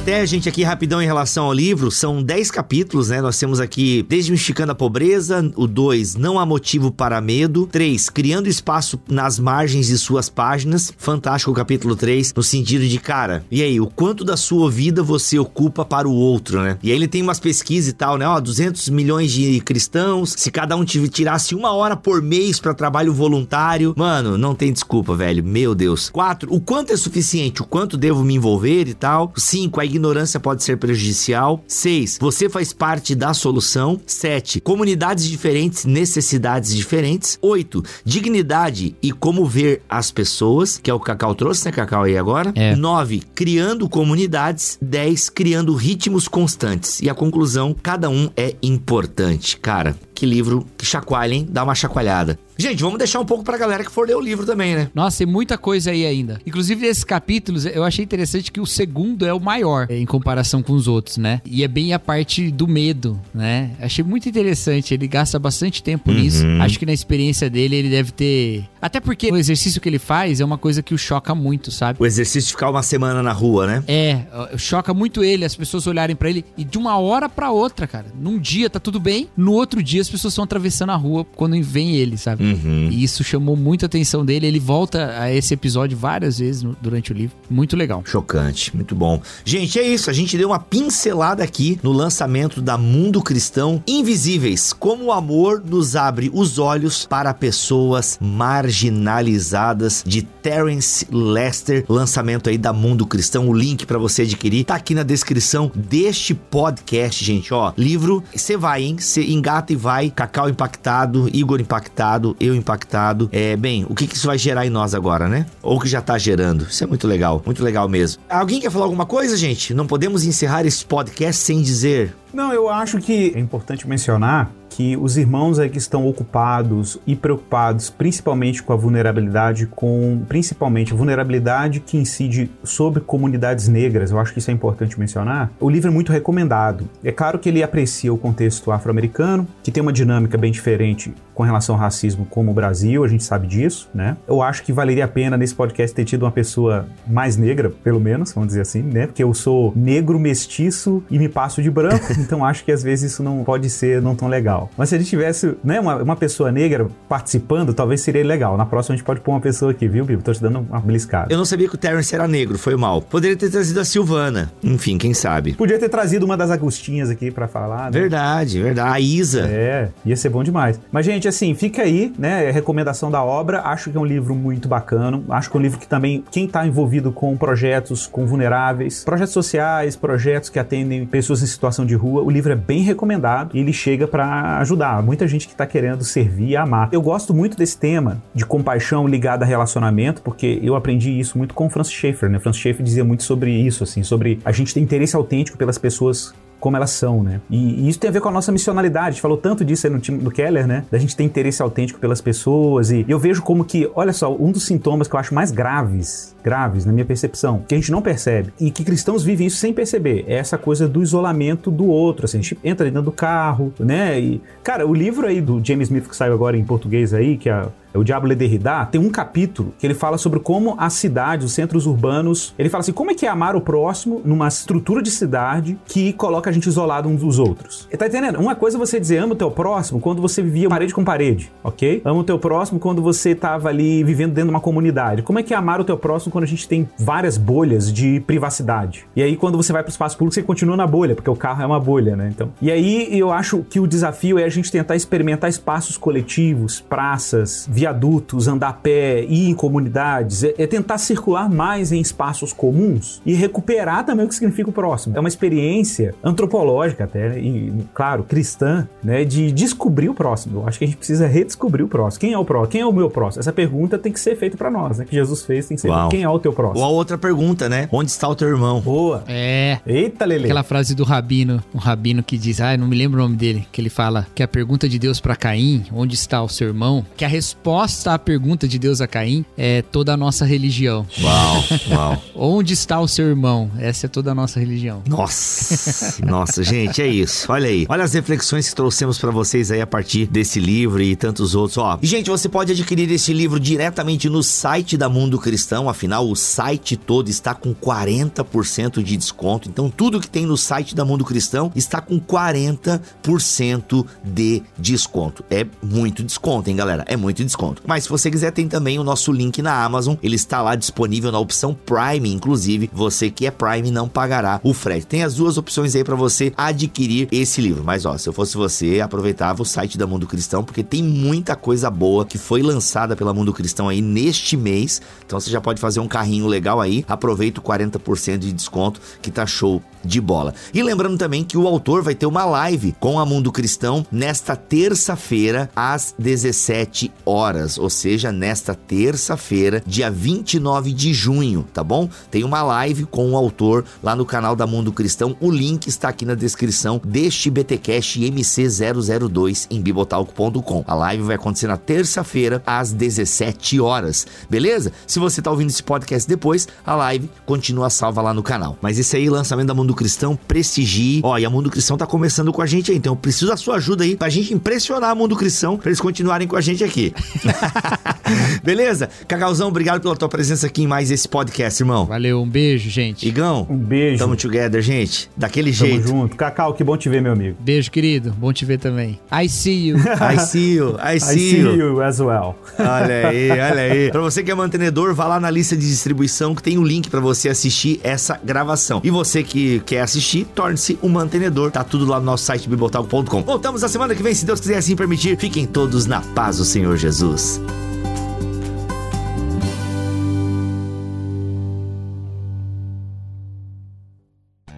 Até gente aqui, rapidão em relação ao livro, são 10 capítulos, né? Nós temos aqui Desmistificando a Pobreza, o 2, Não há motivo para medo, 3, Criando espaço nas margens de suas páginas, fantástico o capítulo 3, no sentido de, cara, e aí, o quanto da sua vida você ocupa para o outro, né? E aí ele tem umas pesquisas e tal, né? Ó, 200 milhões de cristãos, se cada um tirasse uma hora por mês para trabalho voluntário, mano, não tem desculpa, velho, meu Deus. 4, o quanto é suficiente, o quanto devo me envolver e tal. 5, a ignorância pode ser prejudicial. 6. Você faz parte da solução. 7. Comunidades diferentes, necessidades diferentes. 8. Dignidade e como ver as pessoas, que é o Cacau trouxe, né, Cacau, aí agora? É. 9. Criando comunidades. 10. Criando ritmos constantes. E a conclusão, cada um é importante. Cara, que livro que chacoalha, hein? Dá uma chacoalhada. Gente, vamos deixar um pouco pra galera que for ler o livro também, né? Nossa, tem muita coisa aí ainda. Inclusive, desses capítulos, eu achei interessante que o segundo é o maior em comparação com os outros, né? E é bem a parte do medo, né? Achei muito interessante. Ele gasta bastante tempo nisso. Acho que na experiência dele, ele deve ter. Até porque o exercício que ele faz é uma coisa que o choca muito, sabe? O exercício de ficar uma semana na rua, né? É, choca muito ele, as pessoas olharem pra ele e de uma hora pra outra, cara. Num dia tá tudo bem, no outro dia as pessoas estão atravessando a rua quando vem ele, sabe? Uhum. E isso chamou muita atenção dele. Ele volta a esse episódio várias vezes no- durante o livro. Muito legal. Chocante, muito bom. Gente, é isso. A gente deu uma pincelada aqui no lançamento da Mundo Cristão Invisíveis. Como o amor nos abre os olhos para pessoas marginalizadas de Terence Lester. Lançamento aí da Mundo Cristão. O link para você adquirir tá aqui na descrição deste podcast, gente. Ó, livro, você vai, hein? Você engata e vai. Cacau impactado, Igor impactado, eu impactado. É, bem, o que, que isso vai gerar em nós agora, né? Ou que já tá gerando. Isso é muito legal, muito legal mesmo. Alguém quer falar alguma coisa, gente? Não podemos encerrar esse podcast sem dizer. Não, eu acho que é importante mencionar que os irmãos aí que estão ocupados e preocupados principalmente com a vulnerabilidade, com principalmente a vulnerabilidade que incide sobre comunidades negras, eu acho que isso é importante mencionar. O livro é muito recomendado. É claro que ele aprecia o contexto afro-americano, que tem uma dinâmica bem diferente com relação ao racismo como o Brasil, a gente sabe disso, né? Eu acho que valeria a pena nesse podcast ter tido uma pessoa mais negra, pelo menos, vamos dizer assim, né? Porque eu sou negro mestiço e me passo de branco, então acho que às vezes isso não pode ser não tão legal. Mas se a gente tivesse, né, uma, uma pessoa negra participando, talvez seria legal. Na próxima a gente pode pôr uma pessoa aqui, viu, Bibo? Tô te dando uma beliscada. Eu não sabia que o Terence era negro, foi mal. Poderia ter trazido a Silvana. Enfim, quem sabe. Podia ter trazido uma das Agostinhas aqui pra falar, né? Verdade, verdade. A Isa. É, ia ser bom demais. Mas, gente, assim, fica aí, né? Recomendação da obra. Acho que é um livro muito bacana. Acho que é um livro que também, quem tá envolvido com projetos com vulneráveis, projetos sociais, projetos que atendem pessoas em situação de rua, o livro é bem recomendado e ele chega pra ajudar. Muita gente que tá querendo servir e amar. Eu gosto muito desse tema de compaixão ligada a relacionamento, porque eu aprendi isso muito com o Francis Schaeffer, né? Francis Schaeffer dizia muito sobre isso, assim, sobre a gente ter interesse autêntico pelas pessoas como elas são, né? E, e isso tem a ver com a nossa missionalidade. A gente falou tanto disso aí no time do Keller, né? Da gente ter interesse autêntico pelas pessoas. E eu vejo como que, olha só, um dos sintomas que eu acho mais graves, graves na minha percepção, que a gente não percebe, e que cristãos vivem isso sem perceber, é essa coisa do isolamento do outro. Assim, a gente entra dentro do carro, né? E, cara, o livro aí do James Smith que saiu agora em português aí, que é o Diablo Derrida, tem um capítulo que ele fala sobre como as cidades, os centros urbanos, ele fala assim, como é que é amar o próximo numa estrutura de cidade que coloca a gente isolado uns dos outros. Tá entendendo? Uma coisa é você dizer ama o teu próximo quando você vivia parede com parede, ok? Ama o teu próximo quando você tava ali vivendo dentro de uma comunidade. Como é que é amar o teu próximo quando a gente tem várias bolhas de privacidade? E aí quando você vai pro espaço público, você continua na bolha, porque o carro é uma bolha, né? Então. E aí eu acho que o desafio é a gente tentar experimentar espaços coletivos, praças, viadutos, andar a pé, ir em comunidades, é, é tentar circular mais em espaços comuns e recuperar também o que significa o próximo. É uma experiência antropológica até, e, claro, cristã, né, de descobrir o próximo. Eu acho que a gente precisa redescobrir o próximo. Quem é o próximo? Quem é o meu próximo? Essa pergunta tem que ser feita para nós, né? Que Jesus fez, tem que ser Uau. quem é o teu próximo. Ou a outra pergunta, né? Onde está o teu irmão? Boa. É. Eita, Lele. Aquela frase do rabino, um rabino que diz, ah, não me lembro o nome dele, que ele fala que a pergunta de Deus para Caim, onde está o seu irmão, que a resposta à pergunta de Deus a Caim é toda a nossa religião. Uau, uau. Onde está o seu irmão? Essa é toda a nossa religião. Nossa, nossa, gente, é isso. Olha aí. Olha as reflexões que trouxemos para vocês aí a partir desse livro e tantos outros. Ó, e, gente, você pode adquirir esse livro diretamente no site da Mundo Cristão. Afinal, o site todo está com 40% de desconto. Então, tudo que tem no site da Mundo Cristão está com 40% de desconto. É muito desconto, hein, galera? É muito desconto. Mas se você quiser, tem também o nosso link na Amazon. Ele está lá disponível na opção Prime, inclusive. Você que é Prime não pagará o frete. Tem as duas opções aí para você adquirir esse livro. Mas ó, se eu fosse você, aproveitava o site da Mundo Cristão, porque tem muita coisa boa que foi lançada pela Mundo Cristão aí neste mês. Então você já pode fazer um carrinho legal aí. Aproveita o 40% de desconto que tá show de bola. E lembrando também que o autor vai ter uma live com a Mundo Cristão nesta terça-feira às 17 horas, ou seja, nesta terça-feira, dia 29 de junho, tá bom? Tem uma live com o autor lá no canal da Mundo Cristão. O link está aqui na descrição deste BTcast MC002 em bibotalco.com. A live vai acontecer na terça-feira às 17 horas, beleza? Se você tá ouvindo esse podcast depois, a live continua salva lá no canal. Mas esse aí, lançamento da Mundo Cristão, prestigie. Ó, e a Mundo Cristão tá começando com a gente aí, então eu preciso da sua ajuda aí pra gente impressionar a Mundo Cristão pra eles continuarem com a gente aqui. Beleza? Cacauzão, obrigado pela tua presença aqui em mais esse podcast, irmão. Valeu, um beijo, gente. Igão, Um beijo. tamo together, gente. Daquele Tamo jeito. junto. Cacau, que bom te ver, meu amigo. Beijo, querido. Bom te ver também. I see you. I see you, I I see, see you. you as well. Olha aí, olha aí. Pra você que é mantenedor, vá lá na lista de distribuição que tem o link pra você assistir essa gravação. E você que quer assistir, torne-se um mantenedor. Tá tudo lá no nosso site bibotalco.com. Voltamos na semana que vem, se Deus quiser assim permitir. Fiquem todos na paz do Senhor Jesus.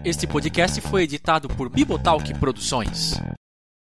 Este podcast foi editado por Bibotalk Produções.